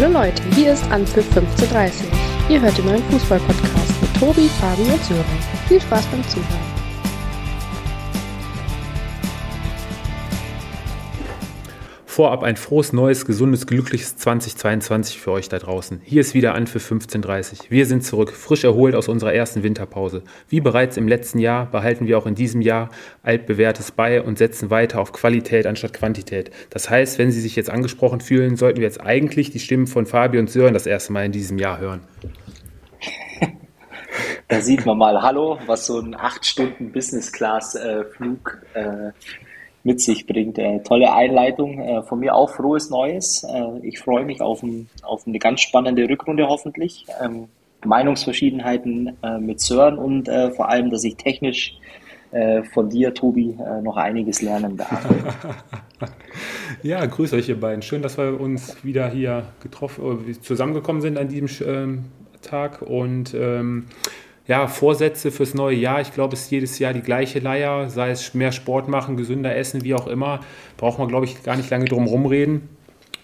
Hallo Leute, hier ist Anpfiff 1530. Ihr hört den neuen Fußball-Podcast mit Tobi, Fabi und Sören. Viel Spaß beim Zuhören. Vorab ein frohes, neues, gesundes, glückliches 2022 für euch da draußen. Hier ist wieder Anpfiff 1530. Wir sind zurück, frisch erholt aus unserer ersten Winterpause. Wie bereits im letzten Jahr behalten wir auch in diesem Jahr altbewährtes bei und setzen weiter auf Qualität anstatt Quantität. Das heißt, wenn Sie sich jetzt angesprochen fühlen, sollten wir jetzt eigentlich die Stimmen von Fabi und Sören das erste Mal in diesem Jahr hören. Da sieht man mal, hallo, was so ein 8 Stunden Business-Class-Flug äh, mit sich bringt. Äh, tolle Einleitung. Äh, von mir auch frohes Neues. Äh, ich freue mich auf, ein, auf, eine ganz spannende Rückrunde hoffentlich. Ähm, Meinungsverschiedenheiten äh, mit Sören und äh, vor allem, dass ich technisch äh, von dir, Tobi, noch einiges lernen darf. ja, grüß euch ihr beiden. Schön, dass wir uns wieder hier getroffen, zusammengekommen sind an diesem ähm, Tag und ähm, ja, Vorsätze fürs neue Jahr. Ich glaube, es ist jedes Jahr die gleiche Leier, sei es mehr Sport machen, gesünder essen, wie auch immer. Braucht man, glaube ich, gar nicht lange drum rumreden.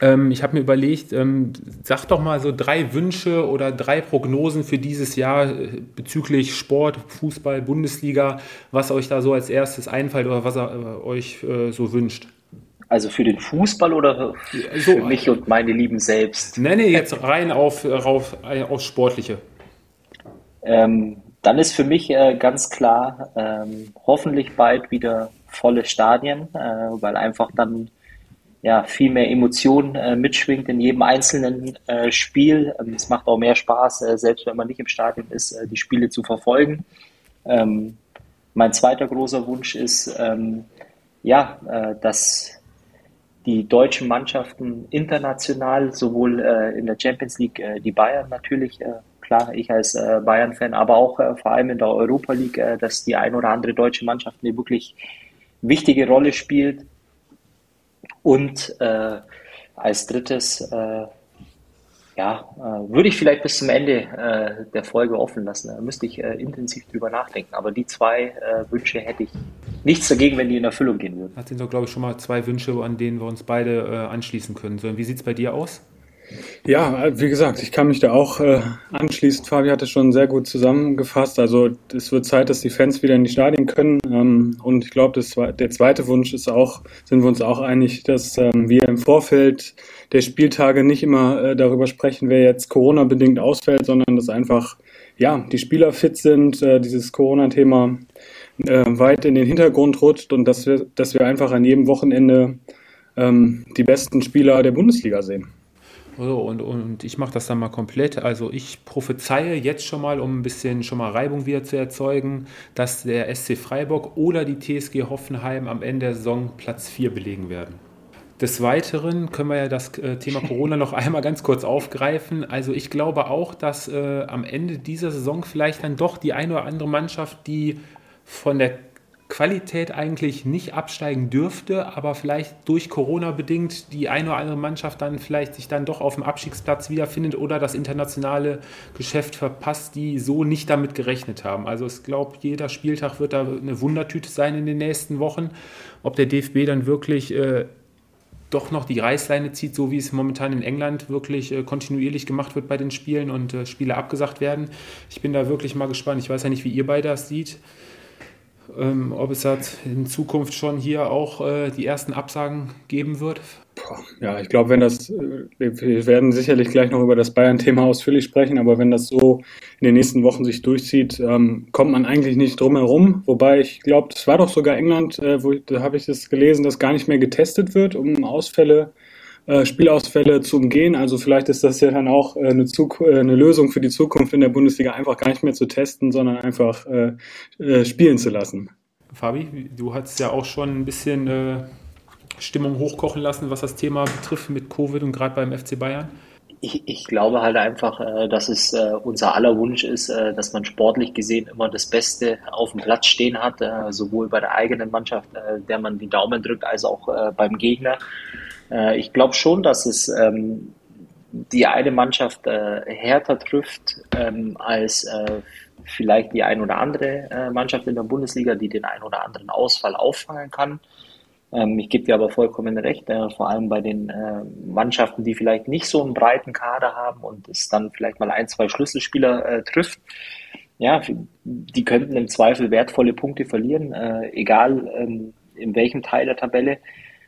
Ähm, ich habe mir überlegt, ähm, sag doch mal so drei Wünsche oder drei Prognosen für dieses Jahr äh, bezüglich Sport, Fußball, Bundesliga, was euch da so als erstes einfällt oder was ihr äh, euch äh, so wünscht. Also für den Fußball oder für so, mich und meine Lieben selbst? Nenne jetzt rein auf, auf, auf Sportliche. Ähm, dann ist für mich äh, ganz klar, ähm, hoffentlich bald wieder volle Stadien, äh, weil einfach dann ja, viel mehr Emotion äh, mitschwingt in jedem einzelnen äh, Spiel. Ähm, es macht auch mehr Spaß, äh, selbst wenn man nicht im Stadion ist, äh, die Spiele zu verfolgen. Ähm, mein zweiter großer Wunsch ist, ähm, ja, äh, dass die deutschen Mannschaften international, sowohl äh, in der Champions League, die Bayern natürlich, klar, ich als äh, Bayern-Fan, aber auch äh, vor allem in der Europa League, äh, dass die ein oder andere deutsche Mannschaft eine wirklich wichtige Rolle spielt. Und äh, als drittes, äh, ja, äh, würde ich vielleicht bis zum Ende der Folge offen lassen. Da müsste ich intensiv drüber nachdenken. Aber die zwei Wünsche hätte ich nichts dagegen, wenn die in Erfüllung gehen würden. Das sind doch, glaube ich, schon mal zwei Wünsche, an denen wir uns beide anschließen können. So, wie sieht es bei dir aus? Ja, wie gesagt, ich kann mich da auch äh, anschließen. Fabi hat es schon sehr gut zusammengefasst. Also es wird Zeit, dass die Fans wieder in die Stadien können. Ähm, und ich glaube, der zweite Wunsch ist auch, sind wir uns auch einig, dass ähm, wir im Vorfeld der Spieltage nicht immer äh, darüber sprechen, wer jetzt Corona-bedingt ausfällt, sondern dass einfach ja die Spieler fit sind, äh, dieses Corona-Thema äh, weit in den Hintergrund rutscht und dass wir, dass wir einfach an jedem Wochenende ähm, die besten Spieler der Bundesliga sehen. So, und, und ich mache das dann mal komplett. Also ich prophezeie jetzt schon mal, um ein bisschen schon mal Reibung wieder zu erzeugen, dass der SC Freiburg oder die TSG Hoffenheim am Ende der Saison Platz 4 belegen werden. Des Weiteren können wir ja das äh, Thema Corona noch einmal ganz kurz aufgreifen. Also ich glaube auch, dass äh, am Ende dieser Saison vielleicht dann doch die eine oder andere Mannschaft, die von der Qualität eigentlich nicht absteigen dürfte, aber vielleicht durch Corona bedingt die eine oder andere Mannschaft dann vielleicht sich dann doch auf dem Abstiegsplatz wiederfindet oder das internationale Geschäft verpasst, die so nicht damit gerechnet haben. Also ich glaube, jeder Spieltag wird da eine Wundertüte sein in den nächsten Wochen. Ob der DFB dann wirklich äh, doch noch die Reißleine zieht, so wie es momentan in England wirklich äh, kontinuierlich gemacht wird bei den Spielen und äh, Spiele abgesagt werden. Ich bin da wirklich mal gespannt. Ich weiß ja nicht, wie ihr beide das seht ähm, ob es halt in Zukunft schon hier auch äh, die ersten Absagen geben wird? Ja, ich glaube, wenn das, äh, wir werden sicherlich gleich noch über das Bayern-Thema ausführlich sprechen, aber wenn das so in den nächsten Wochen sich durchzieht, ähm, kommt man eigentlich nicht drum herum. Wobei ich glaube, das war doch sogar England, äh, wo da habe ich das gelesen, dass gar nicht mehr getestet wird, um Ausfälle äh, Spielausfälle zu umgehen. Also vielleicht ist das ja dann auch äh, eine, Zug äh, eine Lösung für die Zukunft in der Bundesliga, einfach gar nicht mehr zu testen, sondern einfach spielen zu lassen. Fabi, du hast ja auch schon ein bisschen äh, Stimmung hochkochen lassen, was das Thema betrifft mit Covid und gerade beim FC Bayern. Ich, ich, glaube halt einfach, dass es unser aller Wunsch ist, dass man sportlich gesehen immer das Beste auf dem Platz stehen hat, sowohl bei der eigenen Mannschaft, der man die Daumen drückt, als auch beim Gegner. Äh, ich glaube schon, dass es ähm, die eine Mannschaft äh, härter trifft ähm, als äh, vielleicht die ein oder andere äh, Mannschaft in der Bundesliga, die den ein oder anderen Ausfall auffangen kann. Ähm, ich gebe dir aber vollkommen recht, äh, vor allem bei den äh, Mannschaften, die vielleicht nicht so einen breiten Kader haben und es dann vielleicht mal ein, zwei Schlüsselspieler trifft. Ja, die könnten im Zweifel wertvolle Punkte verlieren, äh, egal ähm, in welchem Teil der Tabelle.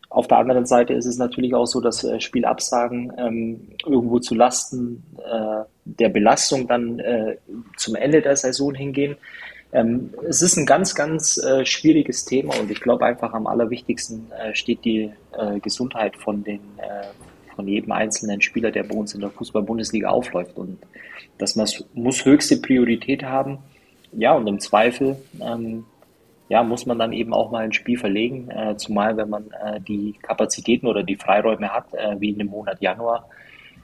Auf der anderen Seite ist es natürlich auch so, dass äh, Spielabsagen ähm, irgendwo zu Lasten äh, der Belastung dann äh, zum Ende der Saison hingehen. Ähm, es ist ein ganz, ganz äh, schwieriges Thema und ich glaube einfach am allerwichtigsten äh, steht die äh, Gesundheit von den von jedem einzelnen Spieler, der bei uns in der Fußball-Bundesliga aufläuft und das muss höchste Priorität haben. Ja, und im Zweifel ähm, ja, muss man dann eben auch mal ein Spiel verlegen, äh, zumal wenn man äh, die Kapazitäten oder die Freiräume hat, wie in dem Monat Januar,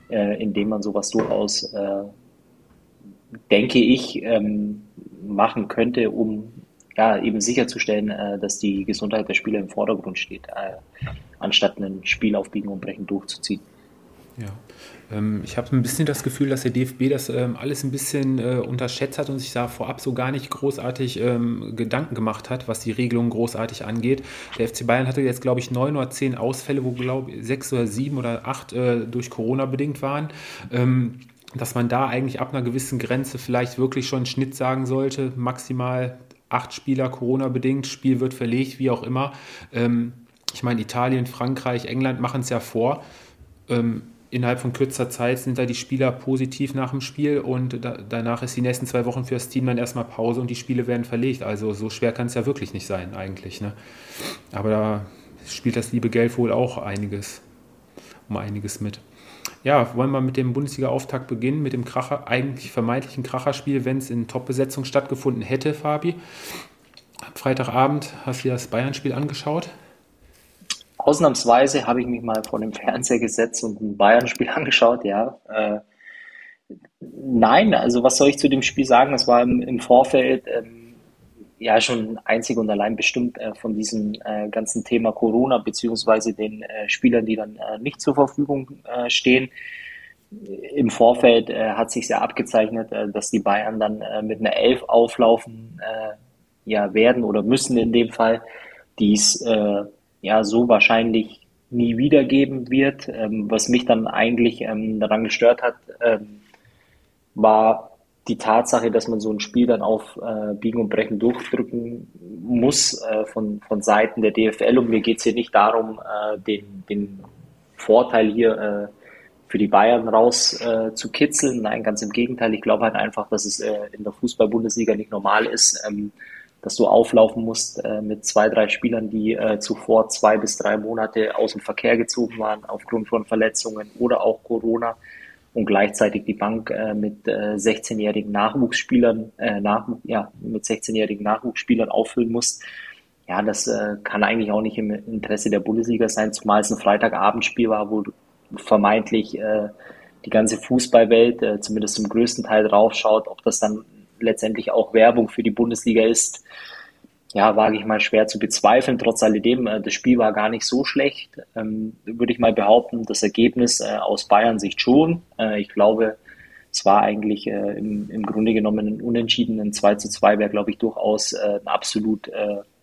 in dem man sowas durchaus denke ich, ähm, machen könnte, um ja, eben sicherzustellen, äh, dass die Gesundheit der Spieler im Vordergrund steht, äh, anstatt ein Spiel auf Biegen und Brechen durchzuziehen. Ja, ähm, ich habe ein bisschen das Gefühl, dass der DFB das ähm, alles ein bisschen äh, unterschätzt hat und sich da vorab so gar nicht großartig ähm, Gedanken gemacht hat, was die Regelungen großartig angeht. Der FC Bayern hatte jetzt, glaube ich, neun oder zehn Ausfälle, wo, glaube ich, sechs oder sieben oder acht äh, durch Corona bedingt waren. Dass man da eigentlich ab einer gewissen Grenze vielleicht wirklich schon einen Schnitt sagen sollte, maximal acht Spieler Corona-bedingt, Spiel wird verlegt, wie auch immer. Ich meine, Italien, Frankreich, England machen es ja vor. Innerhalb von kürzer Zeit sind da die Spieler positiv nach dem Spiel und da, danach ist die nächsten zwei Wochen für das Team dann erstmal Pause und die Spiele werden verlegt. Also so schwer kann es ja wirklich nicht sein eigentlich. Ne? Aber da spielt das liebe Geld wohl auch einiges, um einiges mit. Ja, wollen wir mit dem Bundesliga-Auftakt beginnen, mit dem Kracher, eigentlich vermeintlichen Kracherspiel, wenn es in Top-Besetzung stattgefunden hätte, Fabi. Freitagabend hast du dir das Bayern-Spiel angeschaut? Ausnahmsweise habe ich mich mal vor dem Fernseher gesetzt und ein Bayern-Spiel angeschaut, ja. Äh, nein, also was soll ich zu dem Spiel sagen? Es war im, im Vorfeld ähm, ja schon einzig und allein bestimmt äh, von diesem äh, ganzen Thema Corona, beziehungsweise den äh, Spielern, die dann äh, nicht zur Verfügung äh, stehen. Im Vorfeld hat sich sehr abgezeichnet, dass die Bayern dann mit einer Elf auflaufen ja, werden oder müssen in dem Fall, die es ja so wahrscheinlich nie wiedergeben wird. Ähm, was mich dann eigentlich ähm, daran gestört hat, ähm, war die Tatsache, dass man so ein Spiel dann auf äh, Biegen und Brechen durchdrücken muss äh, von, von Seiten der DFL. Und mir geht es hier nicht darum, äh, den, den Vorteil hier äh, für die Bayern raus äh, zu kitzeln. Nein, ganz im Gegenteil. Ich glaube halt einfach, dass es äh, in der Fußball-Bundesliga nicht normal ist, ähm, dass du auflaufen musst äh, mit zwei, drei Spielern, die äh, zuvor zwei bis drei Monate aus dem Verkehr gezogen waren aufgrund von Verletzungen oder auch Corona und gleichzeitig die Bank äh, mit äh, 16-jährigen Nachwuchsspielern, äh, nach, ja, mit 16-jährigen Nachwuchsspielern auffüllen musst. Ja, das äh, kann eigentlich auch nicht im Interesse der Bundesliga sein, zumal es ein Freitagabendspiel war, wo vermeintlich äh, die ganze Fußballwelt, äh, zumindest zum größten Teil draufschaut, ob das dann letztendlich auch Werbung für die Bundesliga ist ja, wage ich mal schwer zu bezweifeln. Trotz alledem, äh, das Spiel war gar nicht so schlecht, ähm, würde ich mal behaupten. Das Ergebnis äh, aus Bayern Sicht schon. Äh, ich glaube, es war eigentlich im, Grunde genommen ein unentschiedenen 2 zu 2 wäre, glaube ich, durchaus ein absolut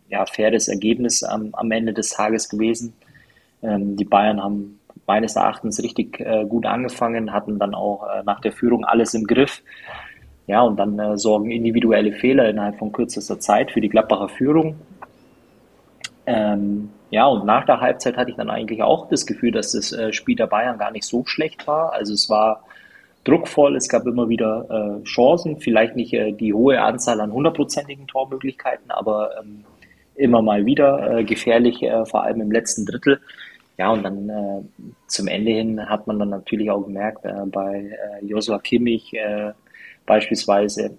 ja, faires Ergebnis am, am Ende des Tages gewesen. Ähm, die Bayern haben meines Erachtens richtig gut angefangen, hatten dann auch nach der Führung alles im Griff. Ja, und dann äh, sorgen individuelle Fehler innerhalb von kürzester Zeit für die Gladbacher Führung. Ähm, ja, und nach der Halbzeit hatte ich dann eigentlich auch das Gefühl, dass das äh, Spiel der Bayern gar nicht so schlecht war. Also es war druckvoll, es gab immer wieder äh, Chancen, vielleicht nicht äh, die hohe Anzahl an hundertprozentigen Tormöglichkeiten, aber ähm, immer mal wieder äh, gefährlich, äh, vor allem im letzten Drittel. Ja, und dann äh, zum Ende hin hat man dann natürlich auch gemerkt, äh, bei äh, Joshua Kimmich, äh, beispielsweise,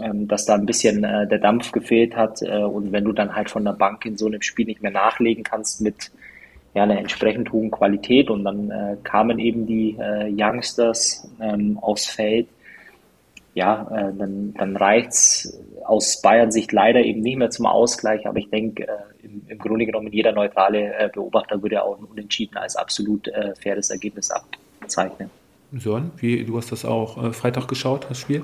ähm, dass da ein bisschen äh, der Dampf gefehlt hat. Äh, und wenn du dann halt von der Bank in so einem Spiel nicht mehr nachlegen kannst mit ja, einer entsprechend hohen Qualität und dann äh, kamen eben die äh, Youngsters ähm, aufs Feld, ja, äh, dann, dann reicht's aus Bayern Sicht leider eben nicht mehr zum Ausgleich, aber ich denke, äh, im, im Grunde genommen jeder neutrale Beobachter würde auch ein Unentschieden als absolut faires Ergebnis abzeichnen. Sören, wie, du hast das auch äh, Freitag geschaut, das Spiel?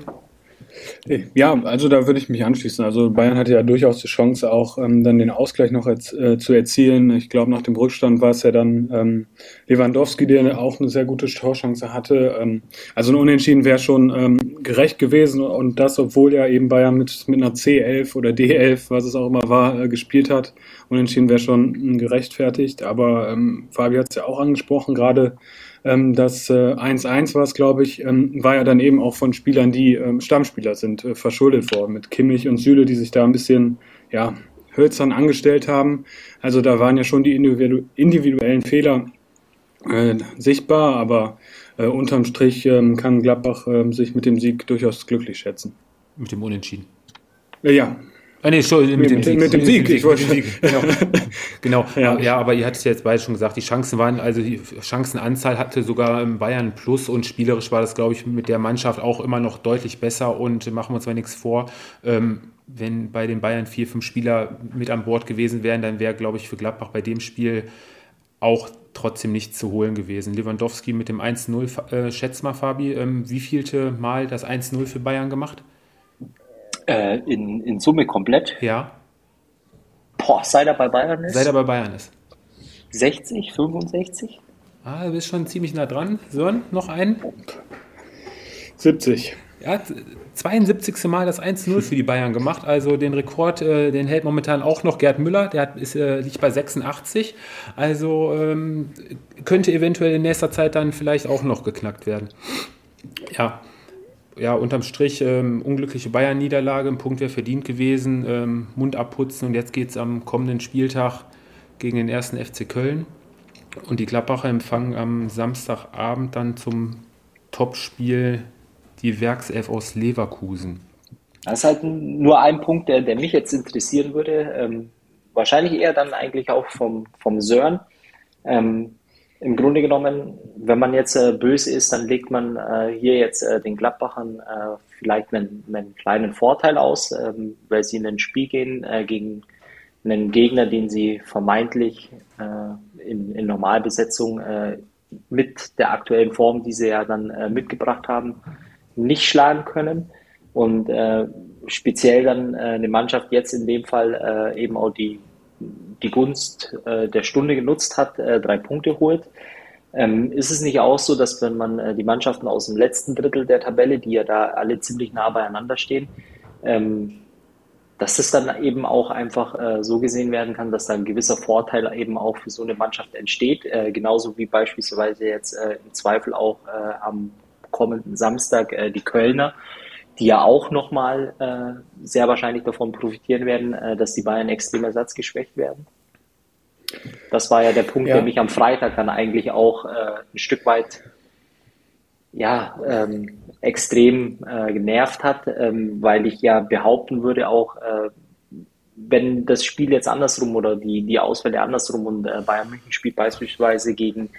Ja, also da würde ich mich anschließen. Also Bayern hatte ja durchaus die Chance, auch ähm, dann den Ausgleich noch erz äh, zu erzielen. Ich glaube, nach dem Rückstand war es ja dann ähm, Lewandowski, der auch eine sehr gute Torchance hatte. Ähm, also ein Unentschieden wäre schon ähm, gerecht gewesen und das, obwohl ja eben Bayern mit, mit einer C11 oder D11, was es auch immer war, äh, gespielt hat. Unentschieden wäre schon äh, gerechtfertigt. Aber ähm, Fabi hat es ja auch angesprochen, gerade ähm, das 1-1 war es, glaube ich, ähm, war ja dann eben auch von Spielern, die ähm, Stammspieler sind, äh, verschuldet worden. Mit Kimmich und Süle, die sich da ein bisschen, ja, hölzern angestellt haben. Also da waren ja schon die individuellen Fehler äh, sichtbar, aber äh, unterm Strich ähm, kann Gladbach äh, sich mit dem Sieg durchaus glücklich schätzen. Mit dem Unentschieden. Äh, ja, Ah, nee, sorry, mit, mit, dem Sieg. Mit dem Sieg, ich wollte. Sieg. Genau, genau. Ja. ja. aber ihr hattet ja jetzt beide schon gesagt, die Chancen waren, also die Chancenanzahl hatte sogar Bayern Plus und spielerisch war das, glaube ich, mit der Mannschaft auch immer noch deutlich besser und machen wir uns mal nichts vor. Ähm, wenn bei den Bayern vier, fünf Spieler mit an Bord gewesen wären, dann wäre, glaube ich, für Gladbach bei dem Spiel auch trotzdem nichts zu holen gewesen. Lewandowski mit dem 1-0, äh, schätz mal, Fabi, ähm, wie vielte Mal das 1-0 für Bayern gemacht? Äh, in, in Summe komplett? Ja. Boah, seit er bei Bayern ist? Seit er bei Bayern ist. 60, 65? Ah, du bist schon ziemlich nah dran. Sören, noch einen? 70. Ja, 72. Mal das 1-0 für die Bayern gemacht. Also den Rekord, äh, den hält momentan auch noch Gerd Müller. Der hat, ist, äh, liegt bei 86. Also ähm, könnte eventuell in nächster Zeit dann vielleicht auch noch geknackt werden. Ja, ja, unterm Strich ähm, unglückliche Bayern-Niederlage, ein Punkt wäre verdient gewesen, ähm, Mund abputzen und jetzt geht es am kommenden Spieltag gegen den ersten FC Köln. Und die Gladbacher empfangen am Samstagabend dann zum Topspiel die Werkself aus Leverkusen. Das ist halt nur ein Punkt, der, der mich jetzt interessieren würde. Ähm, wahrscheinlich eher dann eigentlich auch vom, vom Sören. Ähm, im Grunde genommen, wenn man jetzt äh, böse ist, dann legt man äh, hier jetzt äh, den Gladbachern äh, vielleicht einen, einen, kleinen Vorteil aus, ähm, weil sie in ein Spiel gehen äh, gegen einen Gegner, den sie vermeintlich äh, in, in Normalbesetzung mit der aktuellen Form, die sie ja dann mitgebracht haben, nicht schlagen können. Und speziell dann eine Mannschaft jetzt in dem Fall eben auch die die Gunst äh, der Stunde genutzt hat, äh, drei Punkte holt. Ähm, ist es nicht auch so, dass wenn man äh, die Mannschaften aus dem letzten Drittel der Tabelle, die ja da alle ziemlich nah beieinander stehen, ähm, dass es dann eben auch einfach äh, so gesehen werden kann, dass da ein gewisser Vorteil eben auch für so eine Mannschaft entsteht, äh, genauso wie beispielsweise jetzt äh, im Zweifel auch am kommenden Samstag die Kölner, die ja auch nochmal äh, sehr wahrscheinlich davon profitieren werden, äh, dass die Bayern extrem ersatzgeschwächt werden. Das war ja der Punkt, ja. der mich am Freitag dann eigentlich auch äh, ein Stück weit ja, ähm, extrem äh, genervt hat, ähm, weil ich ja behaupten würde, auch äh, wenn das Spiel jetzt andersrum oder die, die Ausfälle andersrum und äh, Bayern München spielt beispielsweise gegen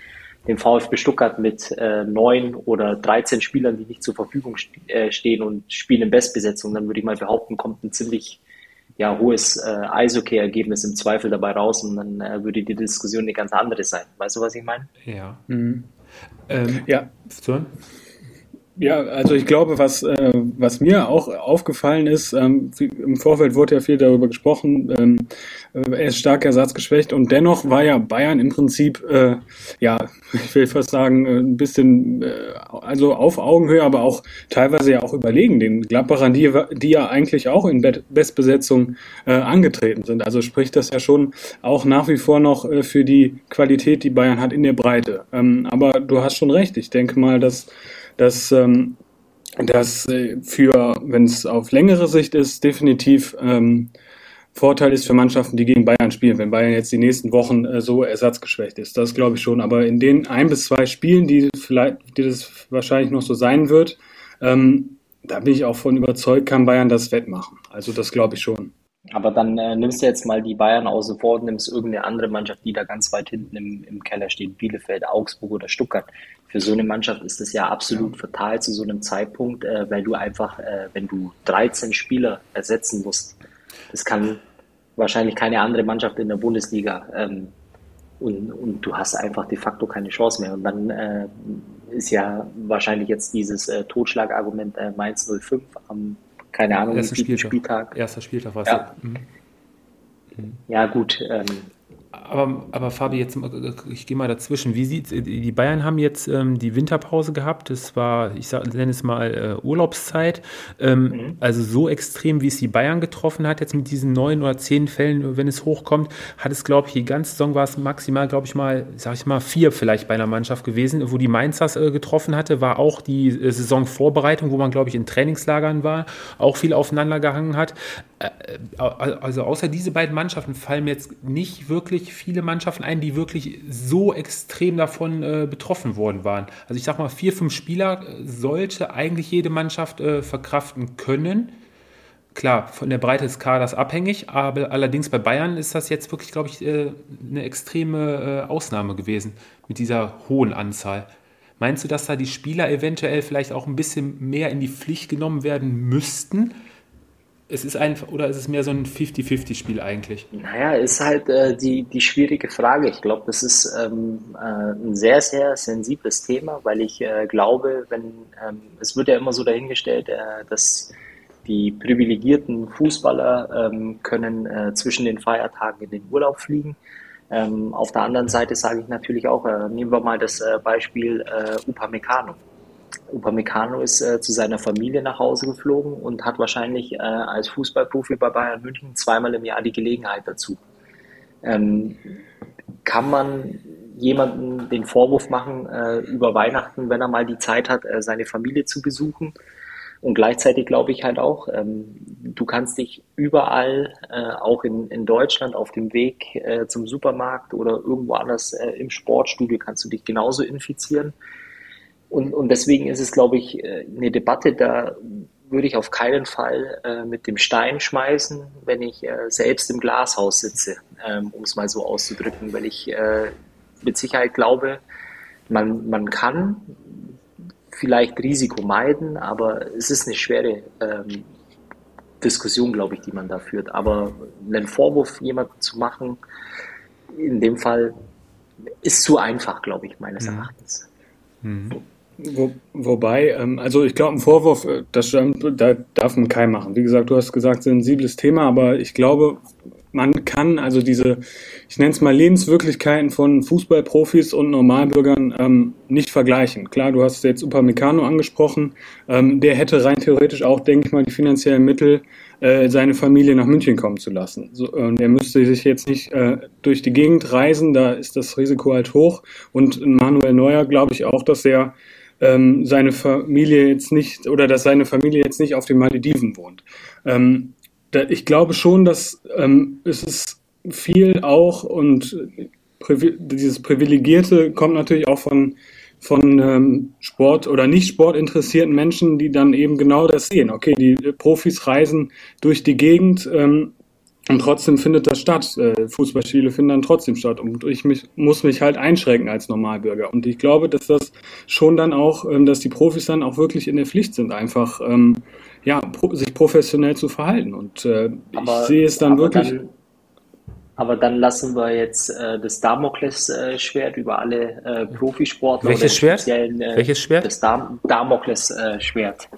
den VfB Stuttgart mit äh, neun oder 13 Spielern, die nicht zur Verfügung st äh, stehen und spielen in Bestbesetzung, dann würde ich mal behaupten, kommt ein ziemlich ja, hohes äh, Eishockey-Ergebnis im Zweifel dabei raus und dann äh, würde die Diskussion eine ganz andere sein. Weißt du, was ich meine? Ja. Mhm. Ähm, ja. So? Ja, also ich glaube, was, äh, was mir auch aufgefallen ist, ähm, im Vorfeld wurde ja viel darüber gesprochen, ähm, äh, er ist stark ersatzgeschwächt und dennoch war ja Bayern im Prinzip, äh, ja, ich will fast sagen, äh, ein bisschen, äh, also auf Augenhöhe, aber auch teilweise ja auch überlegen den Gladbachern, die, die ja eigentlich auch in Bestbesetzung äh, angetreten sind. Also spricht das ja schon auch nach wie vor noch äh, für die Qualität, die Bayern hat in der Breite. Ähm, aber du hast schon recht, ich denke mal, dass dass ähm, das äh, für, wenn es auf längere Sicht ist, definitiv ähm, Vorteil ist für Mannschaften, die gegen Bayern spielen, wenn Bayern jetzt die nächsten Wochen äh, so ersatzgeschwächt ist. Das glaube ich schon. Aber in den ein bis zwei Spielen, die vielleicht, die das wahrscheinlich noch so sein wird, ähm, da bin ich auch von überzeugt, kann Bayern das wettmachen. Also das glaube ich schon. Aber dann äh, nimmst du jetzt mal die Bayern außen vor und nimmst irgendeine andere Mannschaft, die da ganz weit hinten im, im Keller steht, Bielefeld, Augsburg oder Stuttgart. Für so eine Mannschaft ist das ja absolut ja. fatal zu so einem Zeitpunkt, äh, weil du einfach, äh, wenn du 13 Spieler ersetzen musst, das kann wahrscheinlich keine andere Mannschaft in der Bundesliga. Ähm, und, und du hast einfach de facto keine Chance mehr. Und dann äh, ist ja wahrscheinlich jetzt dieses äh, Totschlagargument äh, Mainz 05 am keine Ahnung, wie Spieltag. Spieltag. Erster Spieltag war es. Ja. Mhm. ja. gut. Ähm, aber, aber Fabi, jetzt, ich gehe mal dazwischen. Wie sieht Die Bayern haben jetzt ähm, die Winterpause gehabt. Das war, ich sag, nenne es mal äh, Urlaubszeit. Ähm, mhm. Also so extrem, wie es die Bayern getroffen hat, jetzt mit diesen neun oder zehn Fällen, wenn es hochkommt, hat es, glaube ich, die ganze Saison war es maximal, glaube ich mal, sag ich mal, vier vielleicht bei einer Mannschaft gewesen. Wo die Mainzers äh, getroffen hatte, war auch die äh, Saisonvorbereitung, wo man, glaube ich, in Trainingslagern war, auch viel aufeinander gehangen hat. Äh, äh, also außer diese beiden Mannschaften fallen mir jetzt nicht wirklich viele Mannschaften ein, die wirklich so extrem davon äh, betroffen worden waren. Also ich sag mal, vier, fünf Spieler äh, sollte eigentlich jede Mannschaft äh, verkraften können. Klar, von der Breite des Kaders abhängig, aber allerdings bei Bayern ist das jetzt wirklich, glaube ich, äh, eine extreme Ausnahme gewesen mit dieser hohen Anzahl. Meinst du, dass da die Spieler eventuell vielleicht auch ein bisschen mehr in die Pflicht genommen werden müssten? Es ist einfach, oder ist es mehr so ein 50-50-Spiel eigentlich? Naja, ist halt äh, die, die schwierige Frage. Ich glaube, das ist ähm, äh, ein sehr, sehr sensibles Thema, weil ich äh, glaube, wenn ähm, es wird ja immer so dahingestellt, äh, dass die privilegierten Fußballer ähm, können äh, zwischen den Feiertagen in den Urlaub fliegen. Ähm, auf der anderen Seite sage ich natürlich auch, äh, nehmen wir mal das Beispiel Upamecano. Upamecano ist äh, zu seiner Familie nach Hause geflogen und hat wahrscheinlich äh, als Fußballprofi bei Bayern München zweimal im Jahr die Gelegenheit dazu. Ähm, kann man jemanden den Vorwurf machen, äh, über Weihnachten, wenn er mal die Zeit hat, äh, seine Familie zu besuchen? Und gleichzeitig glaube ich halt auch, ähm, du kannst dich überall, äh, auch in, in Deutschland, auf dem Weg äh, zum Supermarkt oder irgendwo anders im Sportstudio, kannst du dich genauso infizieren. Und, und deswegen ist es, glaube ich, äh, eine Debatte, da würde ich auf keinen Fall äh, mit dem Stein schmeißen, wenn ich äh, selbst im Glashaus sitze, ähm, um es mal so auszudrücken, weil ich äh, mit Sicherheit glaube, man, man kann vielleicht Risiko meiden, aber es ist eine schwere ähm, Diskussion, glaube ich, die man da führt. Aber einen Vorwurf jemandem zu machen, in dem Fall ist zu einfach, glaube ich, meines mhm. Erachtens. Mhm. Wo, wobei, ähm, also ich glaube, ein Vorwurf, äh, das da darf man keinen machen. Wie gesagt, du hast gesagt, sensibles Thema, aber ich glaube, man kann also diese, ich nenne es mal Lebenswirklichkeiten von Fußballprofis und Normalbürgern ähm, nicht vergleichen. Klar, du hast jetzt Upamecano angesprochen, ähm, der hätte rein theoretisch auch, denke ich mal, die finanziellen Mittel, äh, seine Familie nach München kommen zu lassen. So, äh, der müsste sich jetzt nicht äh, durch die Gegend reisen, da ist das Risiko halt hoch. Und Manuel Neuer glaube ich auch, dass er ähm, seine Familie jetzt nicht oder dass seine Familie jetzt nicht auf den Malediven wohnt. Ähm, da, ich glaube schon, dass ähm, es ist viel auch und dieses Privilegierte kommt natürlich auch von von ähm, Sport oder nicht sportinteressierten Menschen, die dann eben genau das sehen. Okay, die Profis reisen durch die Gegend, ähm, und trotzdem findet das statt. Äh, Fußballspiele finden dann trotzdem statt. Und ich mich, muss mich halt einschränken als Normalbürger. Und ich glaube, dass das schon dann auch, ähm, dass die Profis dann auch wirklich in der Pflicht sind, einfach ähm, ja, pro, sich professionell zu verhalten. Und äh, aber, ich sehe es dann wirklich. Dann, aber dann lassen wir jetzt äh, das Damoklesschwert über alle äh, Profisportler. Welches Schwert? Äh, Welches Schwert? Das Dam Damoklesschwert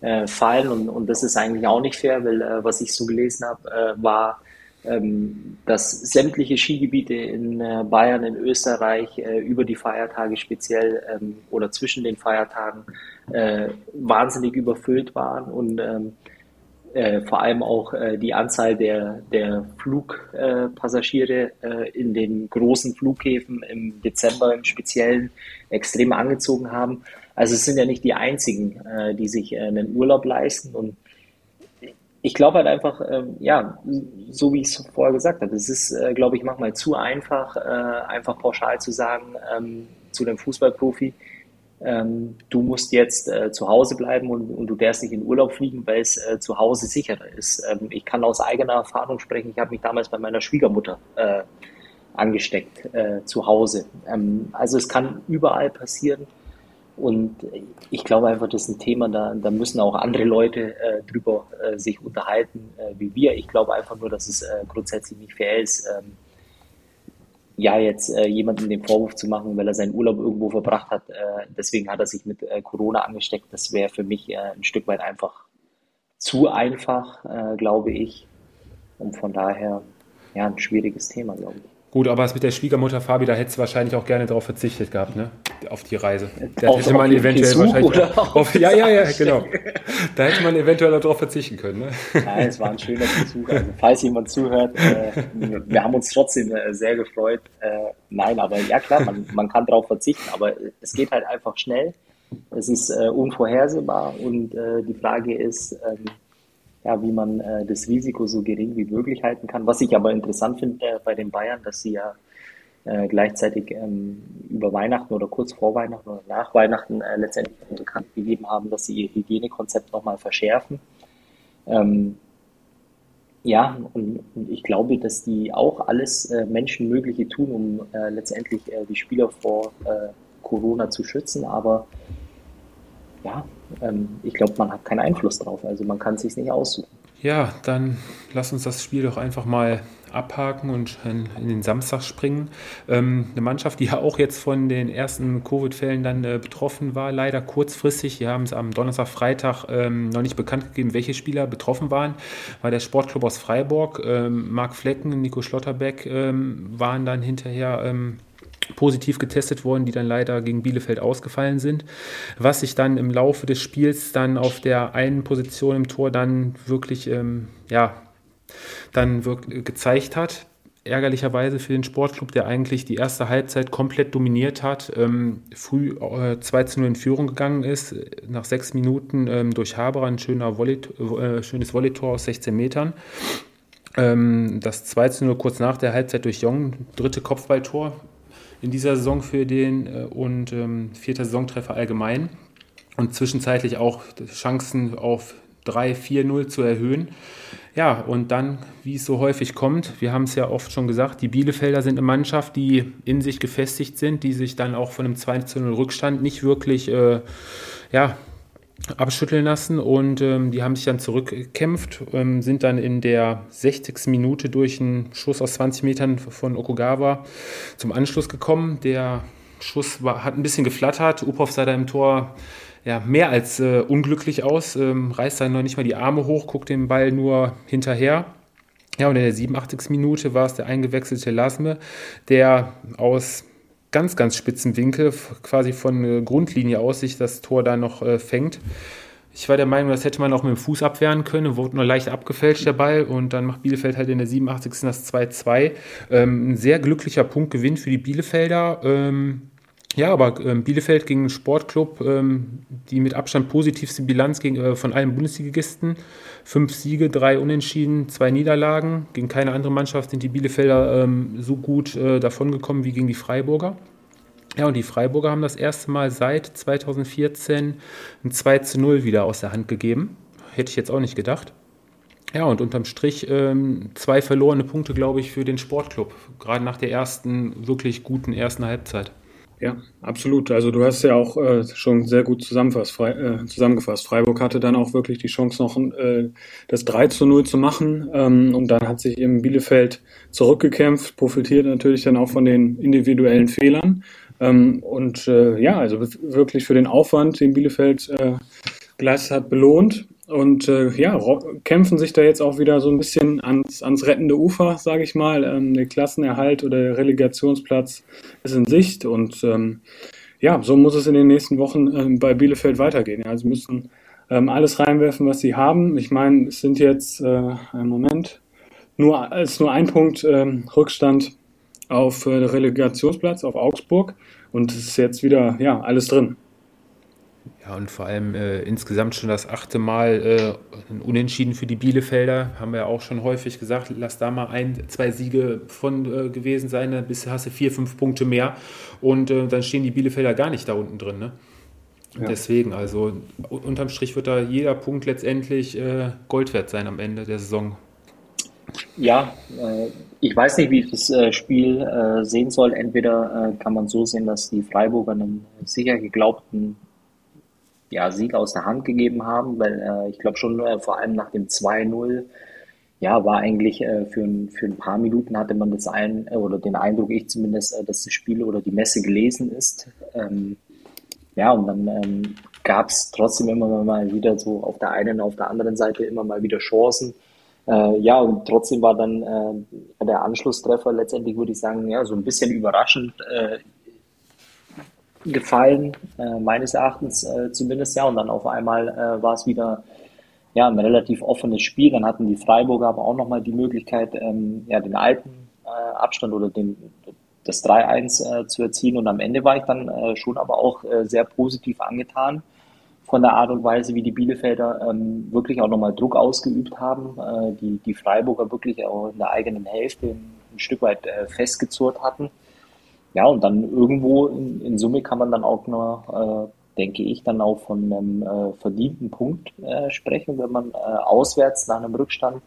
äh, fallen. Und, und das ist eigentlich auch nicht fair, weil äh, was ich so gelesen habe, äh, war, ähm, dass sämtliche Skigebiete in äh, Bayern, in Österreich äh, über die Feiertage speziell ähm, oder zwischen den Feiertagen wahnsinnig überfüllt waren und ähm, vor allem auch die Anzahl der, der Flugpassagiere in den großen Flughäfen im Dezember im Speziellen extrem angezogen haben. Also es sind ja nicht die einzigen, äh, die sich äh, einen Urlaub leisten. Und ich glaube halt einfach, ähm, ja, so wie ich es vorher gesagt habe, es ist, äh, glaube ich, manchmal zu einfach, äh, einfach pauschal zu sagen ähm, zu dem Fußballprofi, ähm, du musst jetzt äh, zu Hause bleiben und, und, du darfst nicht in Urlaub fliegen, weil es äh, zu Hause sicherer ist. Ähm, ich kann aus eigener Erfahrung sprechen, ich habe mich damals bei meiner Schwiegermutter angesteckt zu Hause. Ähm, also es kann überall passieren. Und ich glaube einfach, das ist ein Thema, da, da müssen auch andere Leute äh, drüber äh, sich unterhalten, äh, wie wir. Ich glaube einfach nur, dass es äh, grundsätzlich nicht fair ist, ähm, ja, jetzt äh, jemandem den Vorwurf zu machen, weil er seinen Urlaub irgendwo verbracht hat. Äh, deswegen hat er sich mit Corona angesteckt. Das wäre für mich ein Stück weit einfach zu einfach, äh, glaube ich. Und von daher, ja, ein schwieriges Thema, glaube ich. Gut, aber es mit der Schwiegermutter Fabi, da hättest du wahrscheinlich auch gerne darauf verzichtet gehabt, ne? Auf die Reise. Da auf, hätte man eventuell Besuch wahrscheinlich auf, auf, ja, ja, ja, genau. Da hätte man eventuell darauf verzichten können. Ne? Nein, es war ein schöner Besuch. Also, falls jemand zuhört, äh, wir haben uns trotzdem äh, sehr gefreut. Äh, nein, aber ja klar, man, man kann darauf verzichten, aber es geht halt einfach schnell. Es ist äh, unvorhersehbar und äh, die Frage ist, ähm, ja, wie man äh, das Risiko so gering wie möglich halten kann. Was ich aber interessant finde äh, bei den Bayern, dass sie ja äh, gleichzeitig ähm, über Weihnachten oder kurz vor Weihnachten oder nach Weihnachten äh, letztendlich bekannt gegeben haben, dass sie ihr Hygienekonzept nochmal verschärfen. Ähm, ja, und, und, ich glaube, dass die auch alles äh, Menschenmögliche tun, um äh, letztendlich äh, die Spieler vor äh, Corona zu schützen. Aber ja, ähm, ich glaube, man hat keinen Einfluss drauf. Also man kann es sich nicht aussuchen. Ja, dann lass uns das Spiel doch einfach mal abhaken und in, den Samstag springen. Ähm, eine Mannschaft, die ja auch jetzt von den ersten Covid-Fällen dann äh, betroffen war, leider kurzfristig. Wir haben es am Donnerstag, Freitag ähm, noch nicht bekannt gegeben, welche Spieler betroffen waren. War der Sportclub aus Freiburg, ähm, Marc Flecken, Nico Schlotterbeck waren dann hinterher positiv getestet worden, die dann leider gegen Bielefeld ausgefallen sind. Was sich dann im Laufe des Spiels dann auf der einen Position im Tor dann wirklich, ähm, ja, dann wirklich gezeigt hat. Ärgerlicherweise für den Sportclub, der eigentlich die erste Halbzeit komplett dominiert hat, ähm, früh äh, 2 zu 0 in Führung gegangen ist, nach sechs Minuten ähm, durch Haberer ein schöner Volley, äh, schönes Volleytor aus 16 Metern. Ähm, das 2 zu 0 kurz nach der Halbzeit durch Jong, dritte Kopfballtor, in dieser Saison für den äh, und ähm, vierter Saisontreffer allgemein und zwischenzeitlich auch Chancen auf 3-4-0 zu erhöhen. Ja, und dann, wie es so häufig kommt, wir haben es ja oft schon gesagt, die Bielefelder sind eine Mannschaft, die in sich gefestigt sind, die sich dann auch von einem 2-0 Rückstand nicht wirklich äh, ja, abschütteln lassen und ähm, die haben sich dann zurückgekämpft, ähm, sind dann in der 60. Minute durch einen Schuss aus 20 Metern von Okugawa zum Anschluss gekommen. Der Schuss war, hat ein bisschen geflattert. Upov sah da im Tor ja, mehr als äh, unglücklich aus, ähm, reißt dann noch nicht mal die Arme hoch, guckt den Ball nur hinterher. Ja, und in der 87. Minute war es der eingewechselte Lasme, der aus ganz, ganz spitzen Winkel, quasi von äh, Grundlinie aus, sich das Tor da noch äh, fängt. Ich war der Meinung, das hätte man auch mit dem Fuß abwehren können, wurde nur leicht abgefälscht der Ball und dann macht Bielefeld halt in der 87. das 2-2. Ähm, ein sehr glücklicher Punktgewinn für die Bielefelder. Ähm, ja, aber ähm, Bielefeld gegen einen Sportclub, ähm, die mit Abstand positivste Bilanz gegen, äh, von allen Bundesligisten. Fünf Siege, drei Unentschieden, zwei Niederlagen. Gegen keine andere Mannschaft sind die Bielefelder ähm, so gut äh, davongekommen wie gegen die Freiburger. Ja, und die Freiburger haben das erste Mal seit 2014 ein 2 zu 0 wieder aus der Hand gegeben. Hätte ich jetzt auch nicht gedacht. Ja, und unterm Strich ähm, zwei verlorene Punkte, glaube ich, für den Sportclub. Gerade nach der ersten, wirklich guten ersten Halbzeit. Ja, absolut. Also du hast ja auch äh, schon sehr gut zusammengefasst, Fre äh, zusammengefasst. Freiburg hatte dann auch wirklich die Chance, noch äh, das 3 zu 0 zu machen. Ähm, und dann hat sich eben Bielefeld zurückgekämpft, profitiert natürlich dann auch von den individuellen Fehlern. Ähm, und äh, ja, also wirklich für den Aufwand, den Bielefeld äh, geleistet hat, belohnt. Und äh, ja, kämpfen sich da jetzt auch wieder so ein bisschen ans, ans rettende Ufer, sage ich mal. Ähm, der Klassenerhalt oder der Relegationsplatz ist in Sicht. Und ähm, ja, so muss es in den nächsten Wochen ähm, bei Bielefeld weitergehen. Ja, sie müssen ähm, alles reinwerfen, was sie haben. Ich meine, es sind jetzt, äh, einen Moment, nur, ist nur ein Punkt ähm, Rückstand auf äh, Relegationsplatz, auf Augsburg. Und es ist jetzt wieder, ja, alles drin. Ja, und vor allem äh, insgesamt schon das achte Mal äh, ein Unentschieden für die Bielefelder. Haben wir ja auch schon häufig gesagt, lass da mal ein, zwei Siege von äh, gewesen sein, dann hast du vier, fünf Punkte mehr. Und äh, dann stehen die Bielefelder gar nicht da unten drin. Ne? Ja. Deswegen, also unterm Strich wird da jeder Punkt letztendlich äh, Gold wert sein am Ende der Saison. Ja, äh, ich weiß nicht, wie ich das Spiel sehen soll. Entweder kann man so sehen, dass die Freiburger einen sicher geglaubten ja, Sieg aus der Hand gegeben haben, weil äh, ich glaube schon äh, vor allem nach dem 2-0 ja, war eigentlich äh, für, ein, für ein paar Minuten hatte man das ein, äh, oder den Eindruck, ich zumindest, äh, dass das Spiel oder die Messe gelesen ist. Ähm, ja, und dann ähm, gab es trotzdem immer mal wieder so auf der einen, auf der anderen Seite immer mal wieder Chancen. Äh, ja, und trotzdem war dann äh, der Anschlusstreffer letztendlich, würde ich sagen, ja, so ein bisschen überraschend äh, gefallen, äh, meines Erachtens äh, zumindest, ja. Und dann auf einmal äh, war es wieder ja, ein relativ offenes Spiel. Dann hatten die Freiburger aber auch nochmal die Möglichkeit, ähm, ja, den alten äh, Abstand oder den, das 3-1 äh, zu erzielen. Und am Ende war ich dann äh, schon aber auch sehr positiv angetan von der Art und Weise, wie die Bielefelder ähm, wirklich auch nochmal Druck ausgeübt haben, die, die Freiburger wirklich auch in der eigenen Hälfte ein, ein Stück weit festgezurrt hatten. Ja, und dann irgendwo in, in Summe kann man dann auch noch, äh, denke ich, dann auch von einem äh, verdienten Punkt äh, sprechen, wenn man äh, auswärts nach einem Rückstand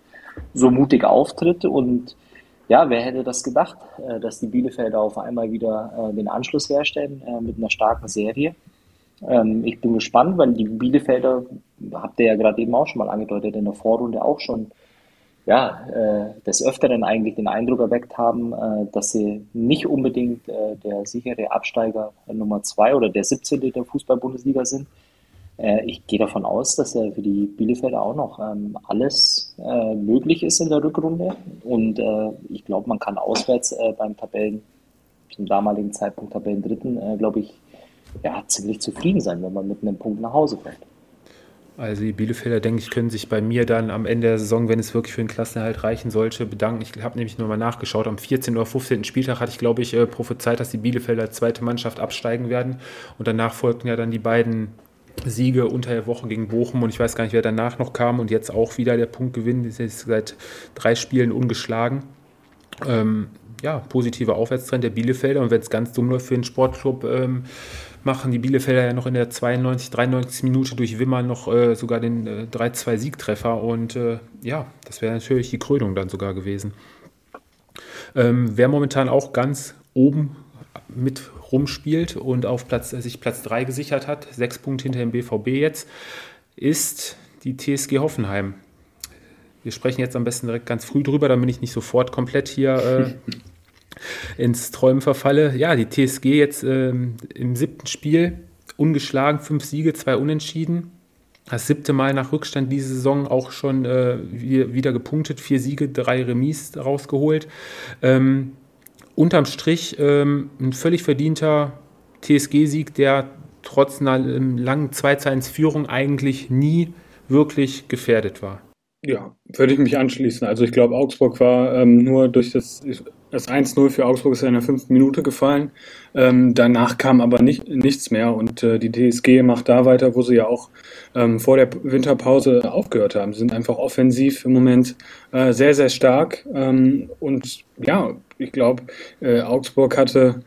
so mutig auftritt und ja, wer hätte das gedacht, äh, dass die Bielefelder auf einmal wieder äh, den Anschluss herstellen mit einer starken Serie. Ähm, ich bin gespannt, weil die Bielefelder, habt ihr ja gerade eben auch schon mal angedeutet, in der Vorrunde auch schon ja, des Öfteren eigentlich den Eindruck erweckt haben, dass sie nicht unbedingt der sichere Absteiger Nummer zwei oder der 17. der Fußball-Bundesliga sind, äh, ich gehe davon aus, dass äh, für die Bielefelder auch noch ähm, alles äh, möglich ist in der Rückrunde. Und äh, ich glaube, man kann auswärts äh, beim Tabellen, zum damaligen Zeitpunkt Tabellendritten, äh, glaube ich, ja, ziemlich zufrieden sein, wenn man mit einem Punkt nach Hause fährt. Also die Bielefelder, denke ich, können sich bei mir dann am Ende der Saison, wenn es wirklich für den Klassenerhalt reichen sollte, bedanken. Ich habe nämlich nur mal nachgeschaut. Am 14. oder 15. Spieltag hatte ich, glaube ich, prophezeit, dass die Bielefelder zweite Mannschaft absteigen werden. Und danach folgten ja dann die beiden Siege unter der Woche gegen Bochum und ich weiß gar nicht, wer danach noch kam und jetzt auch wieder der Punktgewinn. Das ist seit drei Spielen ungeschlagen. Ähm, ja, positiver Aufwärtstrend der Bielefelder und wenn es ganz dumm läuft für den Sportclub, ähm, machen die Bielefelder ja noch in der 92, 93 Minute durch Wimmer noch äh, sogar den äh, 3-2-Siegtreffer und äh, ja, das wäre natürlich die Krönung dann sogar gewesen. Ähm, wer momentan auch ganz oben mit rumspielt und auf Platz, äh, sich Platz 3 gesichert hat, sechs Punkte hinter dem BVB jetzt, ist die TSG Hoffenheim. Wir sprechen jetzt am besten direkt ganz früh drüber, damit ich nicht sofort komplett hier äh, ins Träumen verfalle. Ja, die TSG jetzt äh, im siebten Spiel ungeschlagen, fünf Siege, zwei Unentschieden. Das siebte Mal nach Rückstand diese Saison auch schon äh, wieder gepunktet, vier Siege, drei Remis rausgeholt. Ähm, unterm Strich ähm, ein völlig verdienter TSG-Sieg, der trotz einer ähm, langen 2-1-Führung eigentlich nie wirklich gefährdet war. Ja, würde ich mich anschließen. Also ich glaube, Augsburg war ähm, nur durch das, das 1-0 für Augsburg ist ja in der fünften Minute gefallen. Ähm, danach kam aber nicht, nichts mehr und äh, die TSG macht da weiter, wo sie ja auch ähm, vor der Winterpause aufgehört haben. Sie sind einfach offensiv im Moment äh, sehr, sehr stark ähm, und ja, ich glaube, äh, Augsburg hatte